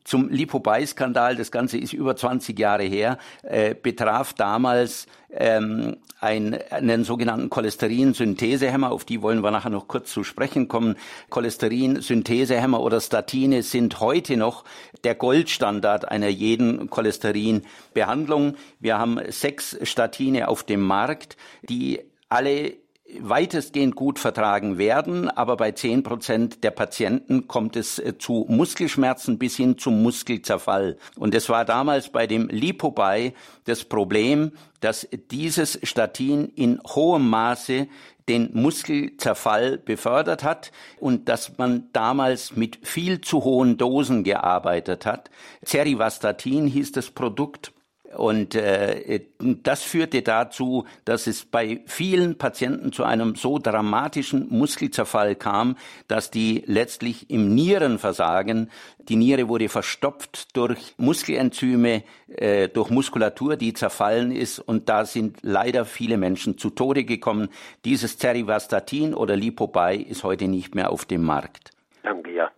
zum Lipobei-Skandal, das Ganze ist über 20 Jahre her, äh, betraf damals ähm, ein, einen sogenannten Cholesterinsynthesehemmer, auf die wollen wir nachher noch kurz zu sprechen kommen. Cholesterinsynthesehemmer oder Statine sind heute noch der Goldstandard einer jeden Cholesterinbehandlung. Wir haben sechs Statine auf dem Markt, die alle weitestgehend gut vertragen werden, aber bei zehn Prozent der Patienten kommt es äh, zu Muskelschmerzen bis hin zum Muskelzerfall. Und es war damals bei dem Lipobei das Problem, dass dieses Statin in hohem Maße den Muskelzerfall befördert hat und dass man damals mit viel zu hohen Dosen gearbeitet hat. Cerivastatin hieß das Produkt und äh, das führte dazu, dass es bei vielen Patienten zu einem so dramatischen Muskelzerfall kam, dass die letztlich im Nierenversagen, die Niere wurde verstopft durch Muskelenzyme, äh, durch Muskulatur, die zerfallen ist. Und da sind leider viele Menschen zu Tode gekommen. Dieses Cerivastatin oder Lipobay ist heute nicht mehr auf dem Markt. Danke, ja.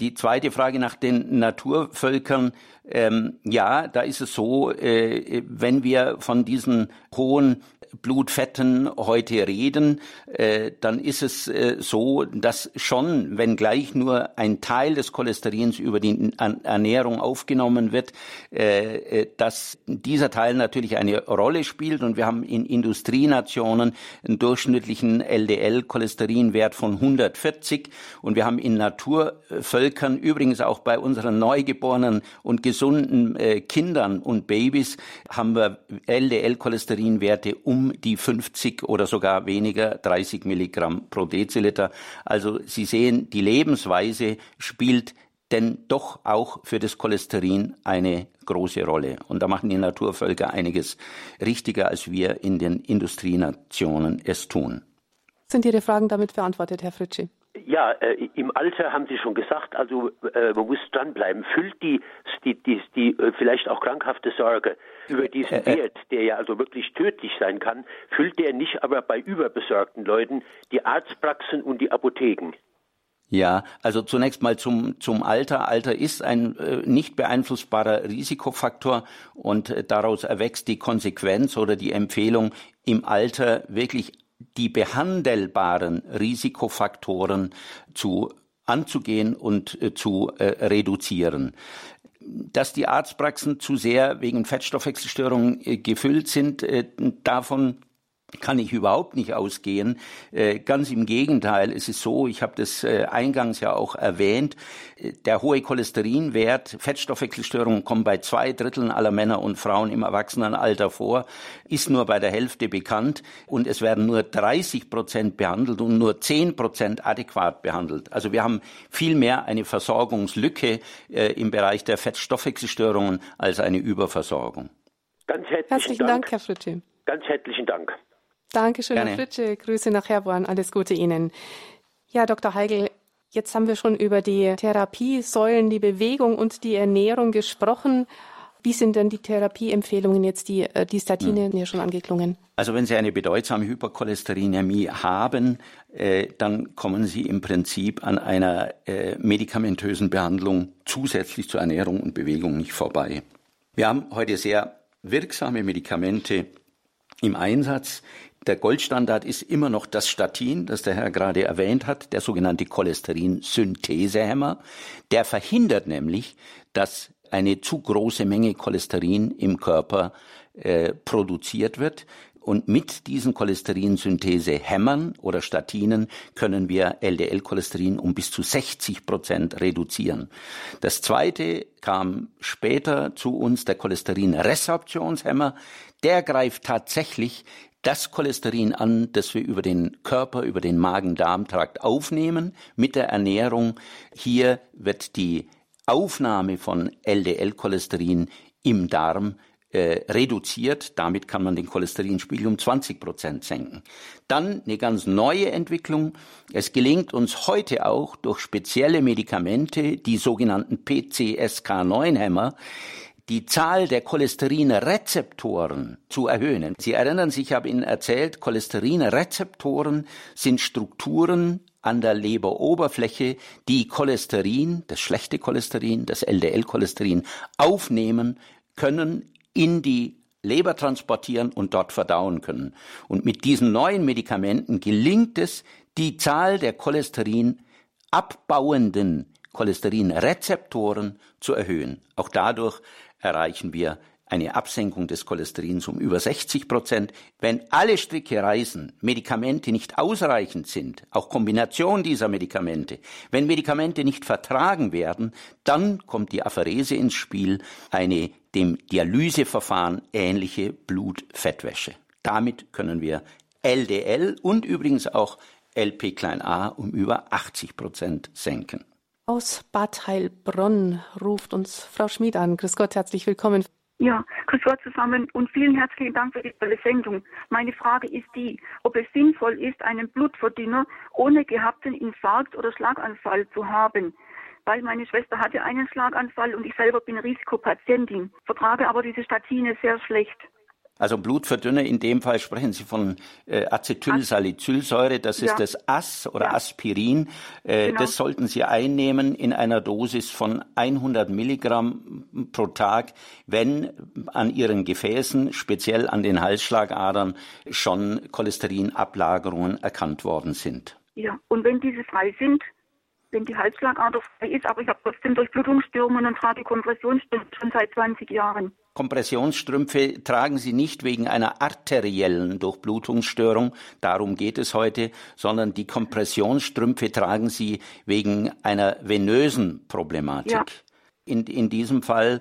Die zweite Frage nach den Naturvölkern. Ähm, ja, da ist es so, äh, wenn wir von diesen hohen Blutfetten heute reden, äh, dann ist es äh, so, dass schon, wenn gleich nur ein Teil des Cholesterins über die Ernährung aufgenommen wird, äh, äh dass dieser Teil natürlich eine Rolle spielt. Und wir haben in Industrienationen einen durchschnittlichen LDL-Cholesterinwert von 140 und wir haben in Naturvölkern, übrigens auch bei unseren Neugeborenen und gesunden äh, Kindern und Babys, haben wir LDL-Cholesterinwerte um die 50 oder sogar weniger, 30 Milligramm pro Deziliter. Also Sie sehen, die Lebensweise spielt denn doch auch für das Cholesterin eine große Rolle. Und da machen die Naturvölker einiges richtiger, als wir in den Industrienationen es tun. Sind Ihre Fragen damit beantwortet, Herr Fritschi? Ja, äh, im Alter haben Sie schon gesagt, also äh, man muss dranbleiben. Füllt die, die, die, die äh, vielleicht auch krankhafte Sorge über diesen. Wert, der ja also wirklich tödlich sein kann, füllt der nicht aber bei überbesorgten Leuten die Arztpraxen und die Apotheken? Ja, also zunächst mal zum, zum Alter. Alter ist ein äh, nicht beeinflussbarer Risikofaktor und äh, daraus erwächst die Konsequenz oder die Empfehlung, im Alter wirklich die behandelbaren Risikofaktoren zu anzugehen und äh, zu äh, reduzieren. Dass die Arztpraxen zu sehr wegen Fettstoffwechselstörungen äh, gefüllt sind, äh, davon kann ich überhaupt nicht ausgehen. Äh, ganz im Gegenteil, es ist so, ich habe das äh, eingangs ja auch erwähnt, äh, der hohe Cholesterinwert, Fettstoffwechselstörungen kommen bei zwei Dritteln aller Männer und Frauen im Erwachsenenalter vor, ist nur bei der Hälfte bekannt und es werden nur 30 Prozent behandelt und nur 10 Prozent adäquat behandelt. Also wir haben vielmehr eine Versorgungslücke im Bereich der Fettstoffwechselstörungen als eine Überversorgung. Ganz herzlichen, herzlichen Dank, Dank, Herr Fritsche. Ganz herzlichen Dank. Dankeschön, Gerne. Herr Fritsche. Grüße nach Herborn. Alles Gute Ihnen. Ja, Dr. Heigl, jetzt haben wir schon über die Therapiesäulen, die Bewegung und die Ernährung gesprochen. Wie sind denn die Therapieempfehlungen jetzt, die, äh, die Statine hm. ja schon angeklungen? Also wenn Sie eine bedeutsame Hypercholesterinämie haben, äh, dann kommen Sie im Prinzip an einer äh, medikamentösen Behandlung zusätzlich zur Ernährung und Bewegung nicht vorbei. Wir haben heute sehr wirksame Medikamente im Einsatz, der Goldstandard ist immer noch das Statin, das der Herr gerade erwähnt hat, der sogenannte Cholesterinsynthesehemmer. Der verhindert nämlich, dass eine zu große Menge Cholesterin im Körper äh, produziert wird. Und mit diesen Cholesterinsynthesehämmern oder Statinen können wir LDL-Cholesterin um bis zu 60 Prozent reduzieren. Das zweite kam später zu uns, der Cholesterinresorptionshemmer. Der greift tatsächlich das Cholesterin an, das wir über den Körper, über den Magen-Darm-Trakt aufnehmen mit der Ernährung. Hier wird die Aufnahme von LDL-Cholesterin im Darm äh, reduziert. Damit kann man den Cholesterinspiegel um 20 Prozent senken. Dann eine ganz neue Entwicklung. Es gelingt uns heute auch durch spezielle Medikamente, die sogenannten PCSK9-Hämmer, die Zahl der Cholesterinrezeptoren zu erhöhen. Sie erinnern sich, ich habe Ihnen erzählt, Cholesterinrezeptoren sind Strukturen an der Leberoberfläche, die Cholesterin, das schlechte Cholesterin, das LDL-Cholesterin aufnehmen können, in die Leber transportieren und dort verdauen können. Und mit diesen neuen Medikamenten gelingt es, die Zahl der Cholesterin abbauenden Cholesterinrezeptoren zu erhöhen. Auch dadurch erreichen wir eine Absenkung des Cholesterins um über 60 Prozent. Wenn alle Stricke reißen, Medikamente nicht ausreichend sind, auch Kombination dieser Medikamente, wenn Medikamente nicht vertragen werden, dann kommt die Apherese ins Spiel, eine dem Dialyseverfahren ähnliche Blutfettwäsche. Damit können wir LDL und übrigens auch LP-a um über 80 Prozent senken. Aus Bad Heilbronn ruft uns Frau Schmid an. Grüß Gott, herzlich willkommen. Ja, grüß Gott zusammen und vielen herzlichen Dank für die tolle Sendung. Meine Frage ist die, ob es sinnvoll ist, einen Blutverdünner ohne gehabten Infarkt oder Schlaganfall zu haben. Weil meine Schwester hatte einen Schlaganfall und ich selber bin Risikopatientin, vertrage aber diese Statine sehr schlecht. Also Blutverdünner, in dem Fall sprechen Sie von äh, Acetylsalicylsäure, das ist ja. das As oder ja. Aspirin. Äh, genau. Das sollten Sie einnehmen in einer Dosis von 100 Milligramm pro Tag, wenn an Ihren Gefäßen, speziell an den Halsschlagadern, schon Cholesterinablagerungen erkannt worden sind. Ja, und wenn diese frei sind, wenn die Halsschlagader frei ist, aber ich habe trotzdem Durchblutungsstörungen und trage Kompressionsstörungen schon seit 20 Jahren. Kompressionsstrümpfe tragen Sie nicht wegen einer arteriellen Durchblutungsstörung, darum geht es heute, sondern die Kompressionsstrümpfe tragen Sie wegen einer venösen Problematik. Ja. In, in diesem Fall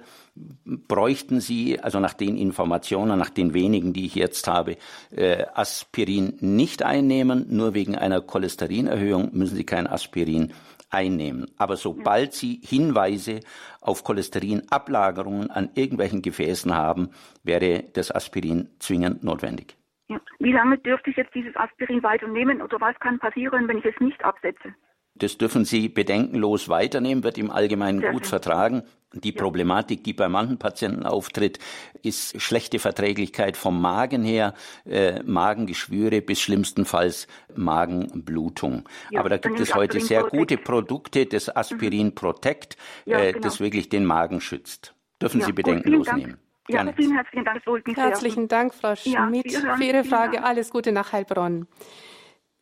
bräuchten Sie, also nach den Informationen, nach den wenigen, die ich jetzt habe, äh, Aspirin nicht einnehmen. Nur wegen einer Cholesterinerhöhung müssen Sie kein Aspirin einnehmen. Aber sobald Sie Hinweise auf Cholesterinablagerungen an irgendwelchen Gefäßen haben, wäre das Aspirin zwingend notwendig. Ja. Wie lange dürfte ich jetzt dieses Aspirin weiternehmen oder was kann passieren, wenn ich es nicht absetze? Das dürfen Sie bedenkenlos weiternehmen, wird im Allgemeinen Sehr gut schön. vertragen. Die ja. Problematik, die bei manchen Patienten auftritt, ist schlechte Verträglichkeit vom Magen her, äh, Magengeschwüre bis schlimmstenfalls Magenblutung. Ja, Aber da gibt es heute sehr Protect. gute Produkte, das Aspirin mhm. Protect, ja, äh, genau. das wirklich den Magen schützt. Dürfen Sie bedenkenlos gut, nehmen. Ja, Gerne. vielen herzlichen Dank. Herzlichen Dank, Frau Schmidt, für Ihre Frage. Alles Gute nach Heilbronn.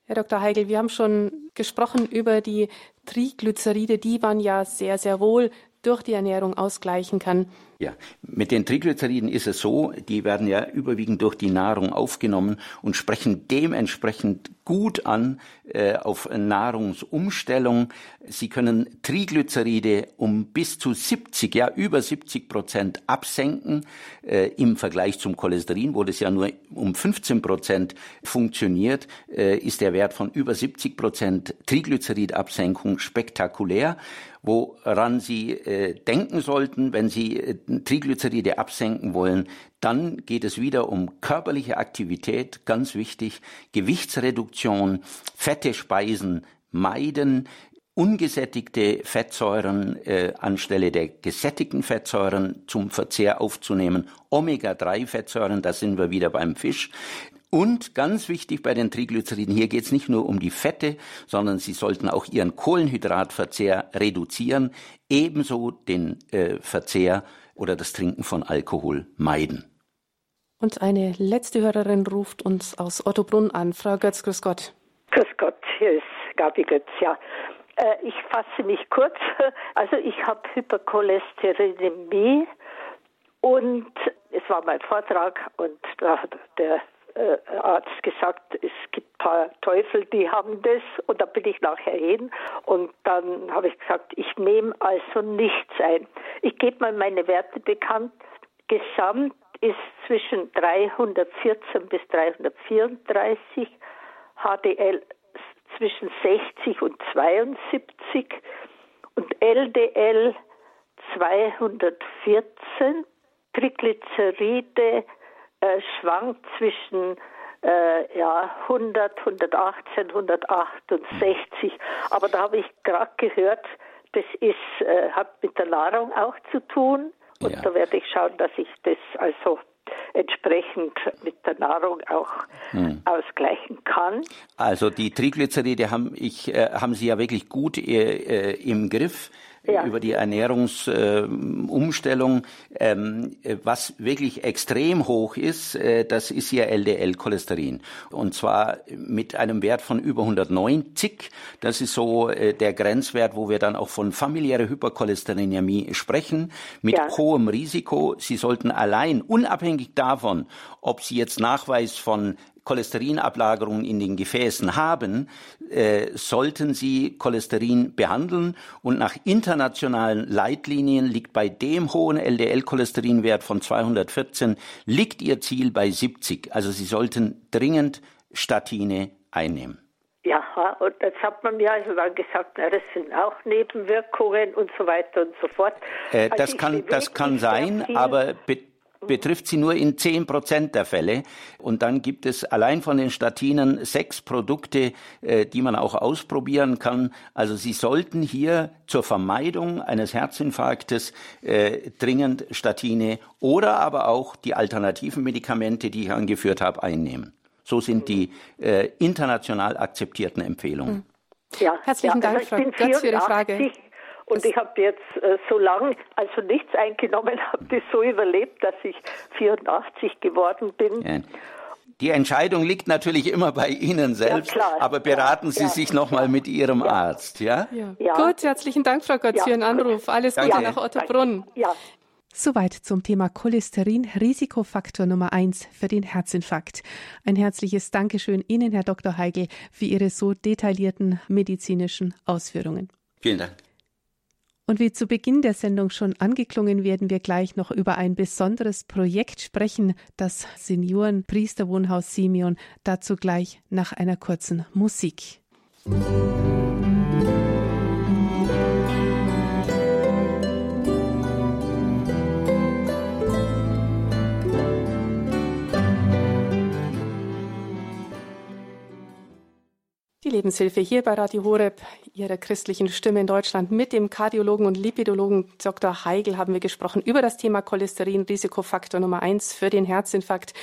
Herr Dr. Heigel, wir haben schon gesprochen über die Triglyceride, die man ja sehr, sehr wohl durch die Ernährung ausgleichen kann. Ja, mit den Triglyceriden ist es so, die werden ja überwiegend durch die Nahrung aufgenommen und sprechen dementsprechend gut an äh, auf Nahrungsumstellung. Sie können Triglyceride um bis zu 70, ja über 70 Prozent absenken äh, im Vergleich zum Cholesterin, wo das ja nur um 15 Prozent funktioniert, äh, ist der Wert von über 70 Prozent Triglyceridabsenkung spektakulär woran Sie äh, denken sollten, wenn Sie äh, Triglyceride absenken wollen, dann geht es wieder um körperliche Aktivität, ganz wichtig, Gewichtsreduktion, fette Speisen meiden, ungesättigte Fettsäuren äh, anstelle der gesättigten Fettsäuren zum Verzehr aufzunehmen, Omega-3-Fettsäuren, da sind wir wieder beim Fisch, und ganz wichtig bei den Triglyceriden, hier geht es nicht nur um die Fette, sondern sie sollten auch ihren Kohlenhydratverzehr reduzieren, ebenso den äh, Verzehr oder das Trinken von Alkohol meiden. Und eine letzte Hörerin ruft uns aus Ottobrunn an. Frau Götz, grüß Gott. Grüß Gott, hier ist Gabi Götz, ja. Äh, ich fasse mich kurz. (laughs) Also ich habe Hypercholesterinämie und es war mein Vortrag und der äh, Arzt gesagt, es gibt ein paar Teufel, die haben das. Und da bin ich nachher hin und dann habe ich gesagt, ich nehme also nichts ein. Ich gebe mal meine Werte bekannt. Gesamt ist zwischen 314 bis 334, HDL zwischen 60 und 72 und LDL 214, Triglyceride äh, schwankt zwischen äh, ja, 100, 118, 168. Aber da habe ich gerade gehört, das ist, äh, hat mit der Nahrung auch zu tun. Und ja. da werde ich schauen, dass ich das also entsprechend mit der Nahrung auch hm. ausgleichen kann. Also die Triglyceride haben, ich, äh, haben Sie ja wirklich gut äh, äh im Griff ja. über die Ernährungsumstellung. Äh, ähm, was wirklich extrem hoch ist, äh, das ist ihr LDL-Cholesterin. Und zwar mit einem Wert von über 190. Das ist so äh, der Grenzwert, wo wir dann auch von familiärer Hypercholesterinämie sprechen. Mit ja. hohem Risiko. Sie sollten allein, unabhängig davon, ob Sie jetzt Nachweis von Cholesterinablagerungen in den Gefäßen haben, äh, sollten Sie Cholesterin behandeln. Und nach internationalen Leitlinien liegt bei dem hohen LDL-Cholesterinwert von 214, liegt Ihr Ziel bei 70. Also Sie sollten dringend Statine einnehmen. Ja, und jetzt hat man mir also dann gesagt, na, das sind auch Nebenwirkungen und so weiter und so fort. Äh, das, also kann, das kann sein, aber bitte betrifft sie nur in zehn Prozent der Fälle. Und dann gibt es allein von den Statinen sechs Produkte, äh, die man auch ausprobieren kann. Also Sie sollten hier zur Vermeidung eines Herzinfarktes äh, dringend Statine oder aber auch die alternativen Medikamente, die ich angeführt habe, einnehmen. So sind die äh, international akzeptierten Empfehlungen. Ja, Herzlichen ja, Dank, also Frau Götz, für Ihre Frage. Und ich habe jetzt äh, so lange, also nichts eingenommen, (laughs) habe das so überlebt, dass ich 84 geworden bin. Ja. Die Entscheidung liegt natürlich immer bei Ihnen selbst, ja, aber beraten Sie ja, sich nochmal mit Ihrem Arzt, ja? Gut, herzlichen Dank, Frau Götz, für Ihren Anruf. Alles Gute nach Ottobrunn. Ja. Soweit zum Thema Cholesterin, Risikofaktor Nummer eins für den Herzinfarkt. Ein herzliches Dankeschön Ihnen, Herr Dr. Heigel, für Ihre so detaillierten medizinischen Ausführungen. Vielen Dank. Und wie zu Beginn der Sendung schon angeklungen, werden wir gleich noch über ein besonderes Projekt sprechen, das Senioren Priesterwohnhaus Simeon. Dazu gleich nach einer kurzen Musik. Musik Lebenshilfe hier bei Radio Horeb, Ihrer christlichen Stimme in Deutschland. Mit dem Kardiologen und Lipidologen Dr. Heigel haben wir gesprochen über das Thema Cholesterin, Risikofaktor Nummer eins für den Herzinfarkt.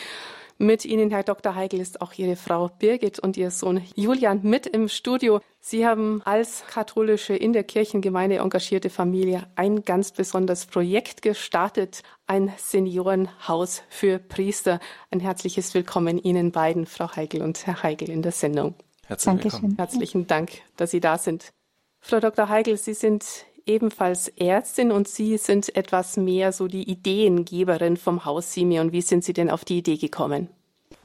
Mit Ihnen, Herr Dr. Heigel, ist auch Ihre Frau Birgit und Ihr Sohn Julian mit im Studio. Sie haben als katholische in der Kirchengemeinde engagierte Familie ein ganz besonderes Projekt gestartet, ein Seniorenhaus für Priester. Ein herzliches Willkommen Ihnen beiden, Frau Heigel und Herr Heigel, in der Sendung. Herzlich Dankeschön. willkommen. Herzlichen Dank, dass Sie da sind. Frau Dr. Heigel, Sie sind ebenfalls Ärztin und Sie sind etwas mehr so die Ideengeberin vom Haus Simeon. Wie sind Sie denn auf die Idee gekommen?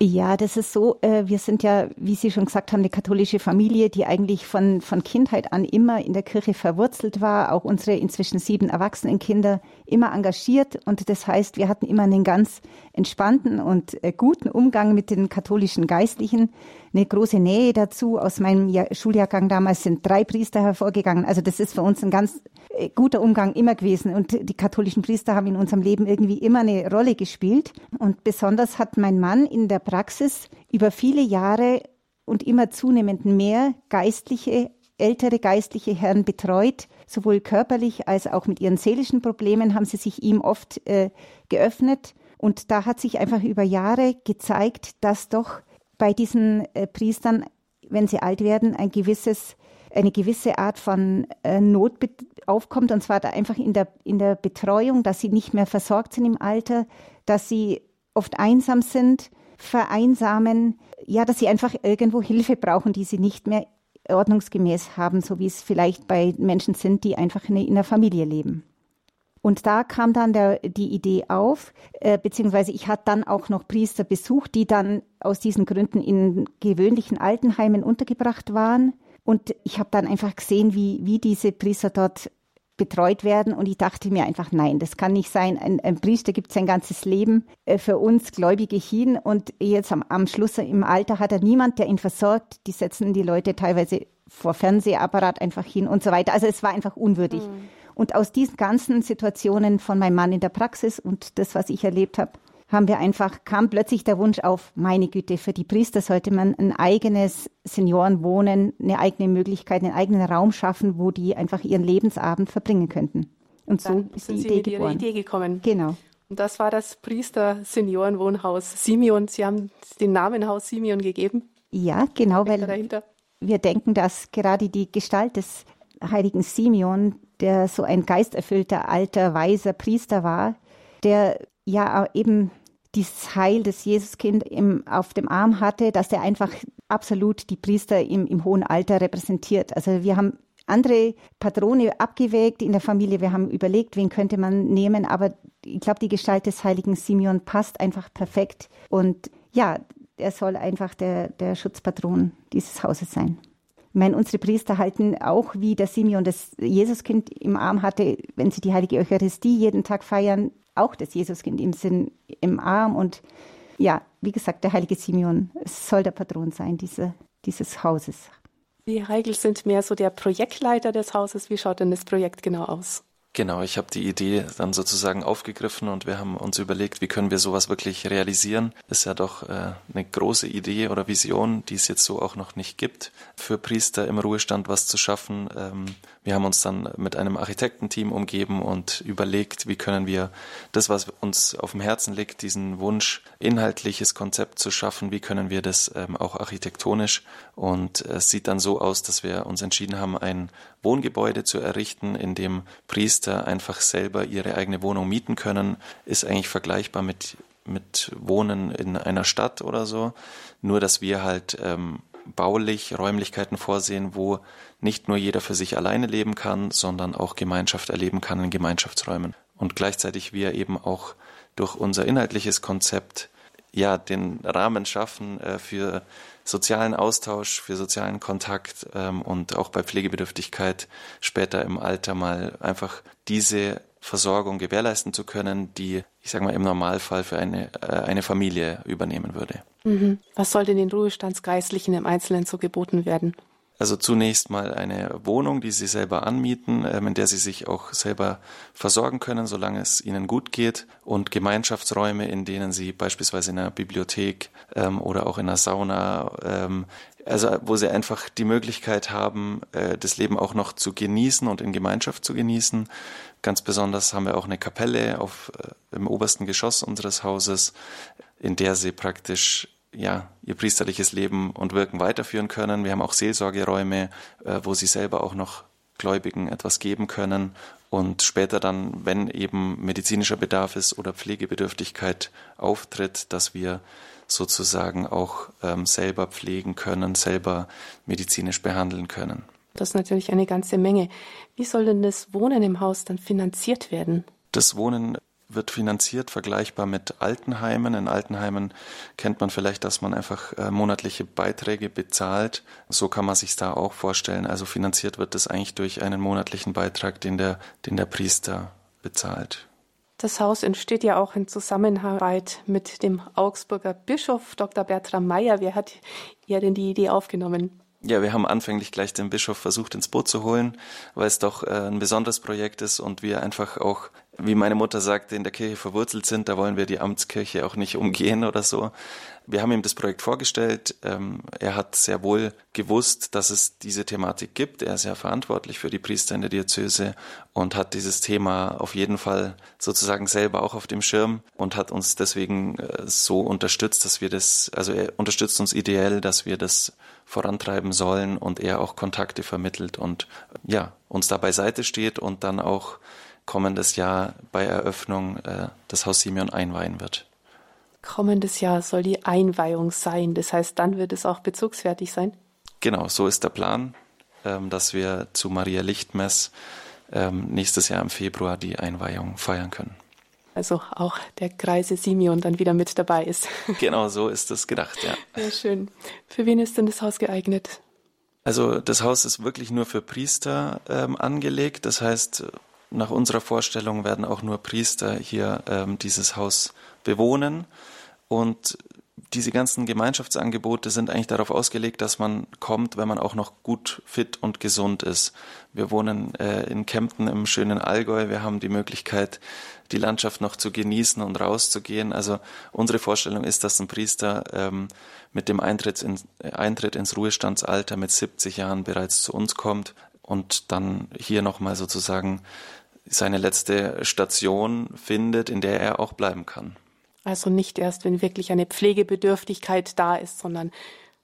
Ja, das ist so. Äh, wir sind ja, wie Sie schon gesagt haben, eine katholische Familie, die eigentlich von, von Kindheit an immer in der Kirche verwurzelt war. Auch unsere inzwischen sieben erwachsenen Kinder immer engagiert. Und das heißt, wir hatten immer einen ganz entspannten und äh, guten Umgang mit den katholischen Geistlichen. Eine große Nähe dazu. Aus meinem Schuljahrgang damals sind drei Priester hervorgegangen. Also das ist für uns ein ganz äh, guter Umgang immer gewesen. Und die katholischen Priester haben in unserem Leben irgendwie immer eine Rolle gespielt. Und besonders hat mein Mann in der Praxis über viele Jahre und immer zunehmend mehr geistliche, ältere geistliche Herren betreut. Sowohl körperlich als auch mit ihren seelischen Problemen haben sie sich ihm oft äh, geöffnet. Und da hat sich einfach über Jahre gezeigt, dass doch bei diesen äh, Priestern, wenn sie alt werden, ein gewisses eine gewisse Art von äh, Not aufkommt, und zwar einfach in der, in der Betreuung, dass sie nicht mehr versorgt sind im Alter, dass sie oft einsam sind, vereinsamen, ja, dass sie einfach irgendwo Hilfe brauchen, die sie nicht mehr ordnungsgemäß haben, so wie es vielleicht bei Menschen sind, die einfach in, in einer Familie leben. Und da kam dann der, die Idee auf, äh, beziehungsweise ich hatte dann auch noch Priester besucht, die dann aus diesen Gründen in gewöhnlichen Altenheimen untergebracht waren. Und ich habe dann einfach gesehen, wie, wie diese Priester dort betreut werden. Und ich dachte mir einfach, nein, das kann nicht sein. Ein, ein Priester gibt sein ganzes Leben äh, für uns Gläubige hin. Und jetzt am, am Schluss im Alter hat er niemand, der ihn versorgt. Die setzen die Leute teilweise vor Fernsehapparat einfach hin und so weiter. Also es war einfach unwürdig. Mhm. Und aus diesen ganzen Situationen von meinem Mann in der Praxis und das, was ich erlebt habe, haben wir einfach, kam plötzlich der Wunsch auf, meine Güte, für die Priester sollte man ein eigenes Seniorenwohnen, eine eigene Möglichkeit, einen eigenen Raum schaffen, wo die einfach ihren Lebensabend verbringen könnten. Und so Dann ist die Sie Idee mit geboren. Idee gekommen. Genau. Und das war das Priester-Seniorenwohnhaus Simeon. Sie haben den Namen Haus Simeon gegeben. Ja, genau, weil dahinter? wir denken, dass gerade die Gestalt des heiligen Simeon, der so ein geisterfüllter, alter, weiser Priester war, der ja eben dieses Heil des Jesuskind im, auf dem Arm hatte, dass er einfach absolut die Priester im, im hohen Alter repräsentiert. Also wir haben andere Patrone abgewägt in der Familie. Wir haben überlegt, wen könnte man nehmen, aber ich glaube, die Gestalt des heiligen Simeon passt einfach perfekt. Und ja, er soll einfach der, der Schutzpatron dieses Hauses sein. Ich meine, unsere Priester halten auch, wie der Simeon das Jesuskind im Arm hatte, wenn sie die heilige Eucharistie jeden Tag feiern, auch das Jesuskind im Sinn im Arm. Und ja, wie gesagt, der heilige Simeon soll der Patron sein diese, dieses Hauses. Die Heigl sind mehr so der Projektleiter des Hauses. Wie schaut denn das Projekt genau aus? Genau, ich habe die Idee dann sozusagen aufgegriffen und wir haben uns überlegt, wie können wir sowas wirklich realisieren. Ist ja doch äh, eine große Idee oder Vision, die es jetzt so auch noch nicht gibt, für Priester im Ruhestand was zu schaffen. Ähm, wir haben uns dann mit einem Architektenteam umgeben und überlegt, wie können wir das, was uns auf dem Herzen liegt, diesen Wunsch, inhaltliches Konzept zu schaffen, wie können wir das ähm, auch architektonisch. Und es sieht dann so aus, dass wir uns entschieden haben, ein Wohngebäude zu errichten, in dem Priester einfach selber ihre eigene Wohnung mieten können, ist eigentlich vergleichbar mit, mit Wohnen in einer Stadt oder so. Nur, dass wir halt ähm, baulich Räumlichkeiten vorsehen, wo nicht nur jeder für sich alleine leben kann, sondern auch Gemeinschaft erleben kann in Gemeinschaftsräumen. Und gleichzeitig wir eben auch durch unser inhaltliches Konzept ja den Rahmen schaffen äh, für sozialen Austausch, für sozialen Kontakt ähm, und auch bei Pflegebedürftigkeit später im Alter mal einfach diese Versorgung gewährleisten zu können, die, ich sage mal, im Normalfall für eine, äh, eine Familie übernehmen würde. Mhm. Was soll denn den Ruhestandsgeistlichen im Einzelnen so geboten werden? Also zunächst mal eine Wohnung, die sie selber anmieten, ähm, in der sie sich auch selber versorgen können, solange es ihnen gut geht, und Gemeinschaftsräume, in denen sie beispielsweise in einer Bibliothek ähm, oder auch in einer Sauna, ähm, also wo sie einfach die Möglichkeit haben, äh, das Leben auch noch zu genießen und in Gemeinschaft zu genießen. Ganz besonders haben wir auch eine Kapelle auf, äh, im obersten Geschoss unseres Hauses, in der sie praktisch ja, ihr priesterliches Leben und Wirken weiterführen können. Wir haben auch Seelsorgeräume, äh, wo sie selber auch noch Gläubigen etwas geben können und später dann, wenn eben medizinischer Bedarf ist oder Pflegebedürftigkeit auftritt, dass wir sozusagen auch ähm, selber pflegen können, selber medizinisch behandeln können. Das ist natürlich eine ganze Menge. Wie soll denn das Wohnen im Haus dann finanziert werden? Das Wohnen wird finanziert, vergleichbar mit Altenheimen. In Altenheimen kennt man vielleicht, dass man einfach äh, monatliche Beiträge bezahlt. So kann man sich da auch vorstellen. Also finanziert wird das eigentlich durch einen monatlichen Beitrag, den der, den der Priester bezahlt. Das Haus entsteht ja auch in Zusammenarbeit mit dem Augsburger Bischof Dr. Bertram Meyer. Wer hat ja denn die Idee aufgenommen? Ja, wir haben anfänglich gleich den Bischof versucht ins Boot zu holen, weil es doch äh, ein besonderes Projekt ist und wir einfach auch, wie meine Mutter sagte, in der Kirche verwurzelt sind. Da wollen wir die Amtskirche auch nicht umgehen oder so. Wir haben ihm das Projekt vorgestellt. Ähm, er hat sehr wohl gewusst, dass es diese Thematik gibt. Er ist ja verantwortlich für die Priester in der Diözese und hat dieses Thema auf jeden Fall sozusagen selber auch auf dem Schirm und hat uns deswegen äh, so unterstützt, dass wir das, also er unterstützt uns ideell, dass wir das vorantreiben sollen und er auch Kontakte vermittelt und ja, uns da beiseite steht und dann auch kommendes Jahr bei Eröffnung äh, das Haus Simeon einweihen wird. Kommendes Jahr soll die Einweihung sein. Das heißt, dann wird es auch bezugsfertig sein? Genau, so ist der Plan, ähm, dass wir zu Maria Lichtmess ähm, nächstes Jahr im Februar die Einweihung feiern können also auch der Kreise Simeon dann wieder mit dabei ist. (laughs) Genau, so ist es gedacht, ja. Sehr schön. Für wen ist denn das Haus geeignet? Also das Haus ist wirklich nur für Priester ähm, angelegt. Das heißt, nach unserer Vorstellung werden auch nur Priester hier ähm, dieses Haus bewohnen. Und diese ganzen Gemeinschaftsangebote sind eigentlich darauf ausgelegt, dass man kommt, wenn man auch noch gut fit und gesund ist. Wir wohnen äh, in Kempten im schönen Allgäu. Wir haben die Möglichkeit, die Landschaft noch zu genießen und rauszugehen. Also unsere Vorstellung ist, dass ein Priester ähm, mit dem Eintritt, in, Eintritt ins Ruhestandsalter mit 70 Jahren bereits zu uns kommt und dann hier nochmal sozusagen seine letzte Station findet, in der er auch bleiben kann. Also nicht erst, wenn wirklich eine Pflegebedürftigkeit da ist, sondern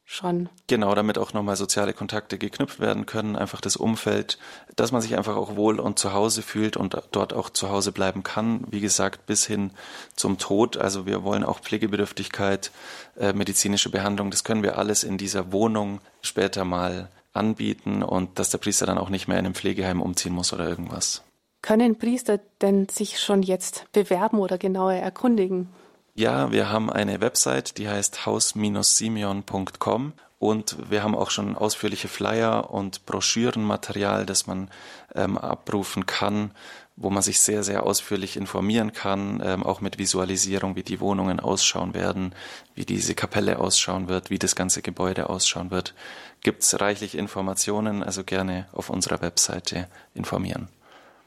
schon. Genau, damit auch nochmal soziale Kontakte geknüpft werden können, einfach das Umfeld, dass man sich einfach auch wohl und zu Hause fühlt und dort auch zu Hause bleiben kann. Wie gesagt, bis hin zum Tod. Also wir wollen auch Pflegebedürftigkeit, äh, medizinische Behandlung, das können wir alles in dieser Wohnung später mal anbieten und dass der Priester dann auch nicht mehr in einem Pflegeheim umziehen muss oder irgendwas. Können Priester denn sich schon jetzt bewerben oder genauer erkundigen? Ja, wir haben eine Website, die heißt haus-simeon.com und wir haben auch schon ausführliche Flyer und Broschürenmaterial, das man ähm, abrufen kann, wo man sich sehr, sehr ausführlich informieren kann, ähm, auch mit Visualisierung, wie die Wohnungen ausschauen werden, wie diese Kapelle ausschauen wird, wie das ganze Gebäude ausschauen wird. Gibt's reichlich Informationen, also gerne auf unserer Webseite informieren.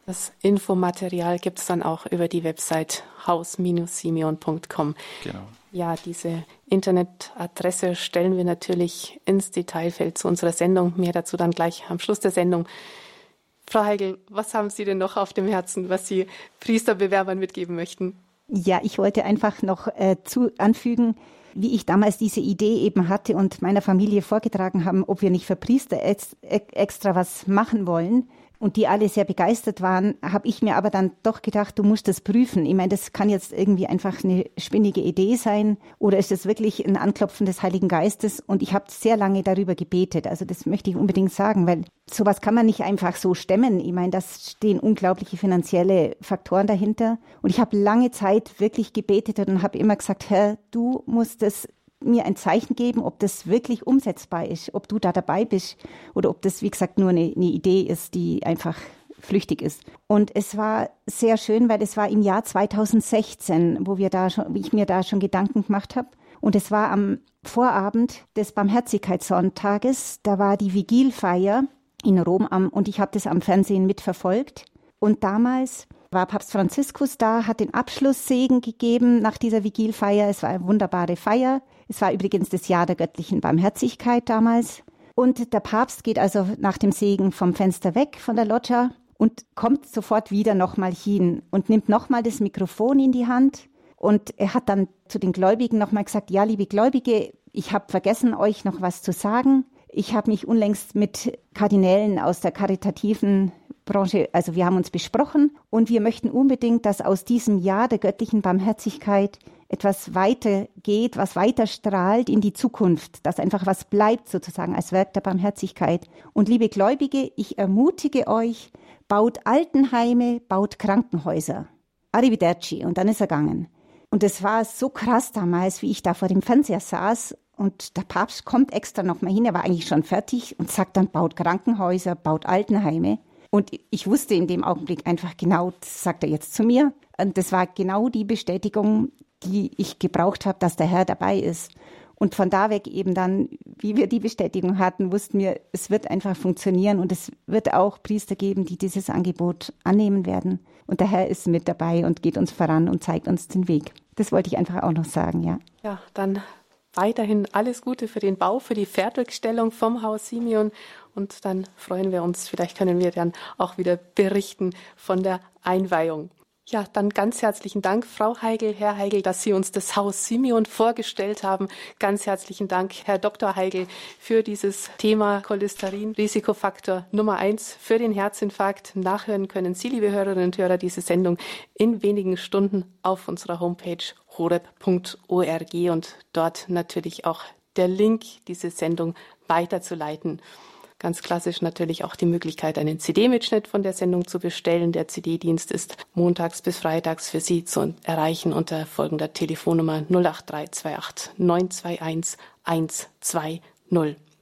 Das Infomaterial gibt es dann auch über die Website haus-simeon.com. Genau. Ja, diese Internetadresse stellen wir natürlich ins Detailfeld zu unserer Sendung. Mehr dazu dann gleich am Schluss der Sendung. Frau Heigl, was haben Sie denn noch auf dem Herzen, was Sie Priesterbewerbern mitgeben möchten? Ja, ich wollte einfach noch äh, zu anfügen, wie ich damals diese Idee eben hatte und meiner Familie vorgetragen haben, ob wir nicht für Priester ex extra was machen wollen und die alle sehr begeistert waren, habe ich mir aber dann doch gedacht, du musst das prüfen. Ich meine, das kann jetzt irgendwie einfach eine spinnige Idee sein oder ist das wirklich ein Anklopfen des Heiligen Geistes? Und ich habe sehr lange darüber gebetet. Also das möchte ich unbedingt sagen, weil sowas kann man nicht einfach so stemmen. Ich meine, das stehen unglaubliche finanzielle Faktoren dahinter. Und ich habe lange Zeit wirklich gebetet und habe immer gesagt, Herr, du musst es mir ein Zeichen geben, ob das wirklich umsetzbar ist, ob du da dabei bist oder ob das, wie gesagt, nur eine, eine Idee ist, die einfach flüchtig ist. Und es war sehr schön, weil es war im Jahr 2016, wo wir da schon, ich mir da schon Gedanken gemacht habe. Und es war am Vorabend des Barmherzigkeitssonntages. Da war die Vigilfeier in Rom am, und ich habe das am Fernsehen mitverfolgt. Und damals war Papst Franziskus da, hat den Abschlusssegen gegeben nach dieser Vigilfeier. Es war eine wunderbare Feier. Es war übrigens das Jahr der göttlichen Barmherzigkeit damals. Und der Papst geht also nach dem Segen vom Fenster weg von der Loggia und kommt sofort wieder nochmal hin und nimmt nochmal das Mikrofon in die Hand. Und er hat dann zu den Gläubigen nochmal gesagt, ja, liebe Gläubige, ich habe vergessen, euch noch was zu sagen. Ich habe mich unlängst mit Kardinälen aus der karitativen Branche, also wir haben uns besprochen und wir möchten unbedingt, dass aus diesem Jahr der göttlichen Barmherzigkeit etwas weitergeht, was weiter strahlt in die Zukunft, dass einfach was bleibt sozusagen als Werk der Barmherzigkeit. Und liebe Gläubige, ich ermutige euch, baut Altenheime, baut Krankenhäuser. Arrivederci. Und dann ist er gegangen. Und es war so krass damals, wie ich da vor dem Fernseher saß und der Papst kommt extra nochmal hin, er war eigentlich schon fertig und sagt dann, baut Krankenhäuser, baut Altenheime. Und ich wusste in dem Augenblick einfach genau, das sagt er jetzt zu mir. Und das war genau die Bestätigung, die ich gebraucht habe, dass der Herr dabei ist. Und von da weg eben dann, wie wir die Bestätigung hatten, wussten wir, es wird einfach funktionieren und es wird auch Priester geben, die dieses Angebot annehmen werden. Und der Herr ist mit dabei und geht uns voran und zeigt uns den Weg. Das wollte ich einfach auch noch sagen, ja. Ja, dann weiterhin alles Gute für den Bau, für die Fertigstellung vom Haus Simeon. Und dann freuen wir uns, vielleicht können wir dann auch wieder berichten von der Einweihung. Ja, dann ganz herzlichen Dank, Frau Heigel, Herr Heigel, dass Sie uns das Haus Simeon vorgestellt haben. Ganz herzlichen Dank, Herr Dr. Heigel, für dieses Thema Cholesterin, Risikofaktor Nummer eins für den Herzinfarkt. Nachhören können Sie, liebe Hörerinnen und Hörer, diese Sendung in wenigen Stunden auf unserer Homepage horeb.org und dort natürlich auch der Link, diese Sendung weiterzuleiten. Ganz klassisch natürlich auch die Möglichkeit, einen CD-Mitschnitt von der Sendung zu bestellen. Der CD-Dienst ist montags bis freitags für Sie zu erreichen unter folgender Telefonnummer 08328 921 120.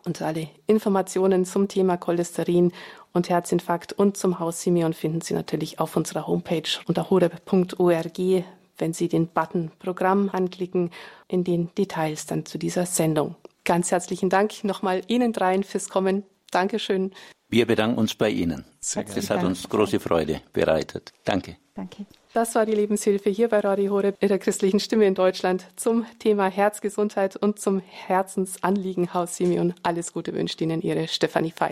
Und alle Informationen zum Thema Cholesterin und Herzinfarkt und zum Haus Simeon finden Sie natürlich auf unserer Homepage unter horeb.org, wenn Sie den Button Programm anklicken, in den Details dann zu dieser Sendung. Ganz herzlichen Dank nochmal Ihnen dreien fürs Kommen. Dankeschön. Wir bedanken uns bei Ihnen. Sehr das hat uns große Freude bereitet. Danke. Danke. Das war die Lebenshilfe hier bei Radio Horeb in der christlichen Stimme in Deutschland zum Thema Herzgesundheit und zum Herzensanliegen Haus Simeon. Alles Gute wünscht Ihnen Ihre Stefanie Veit.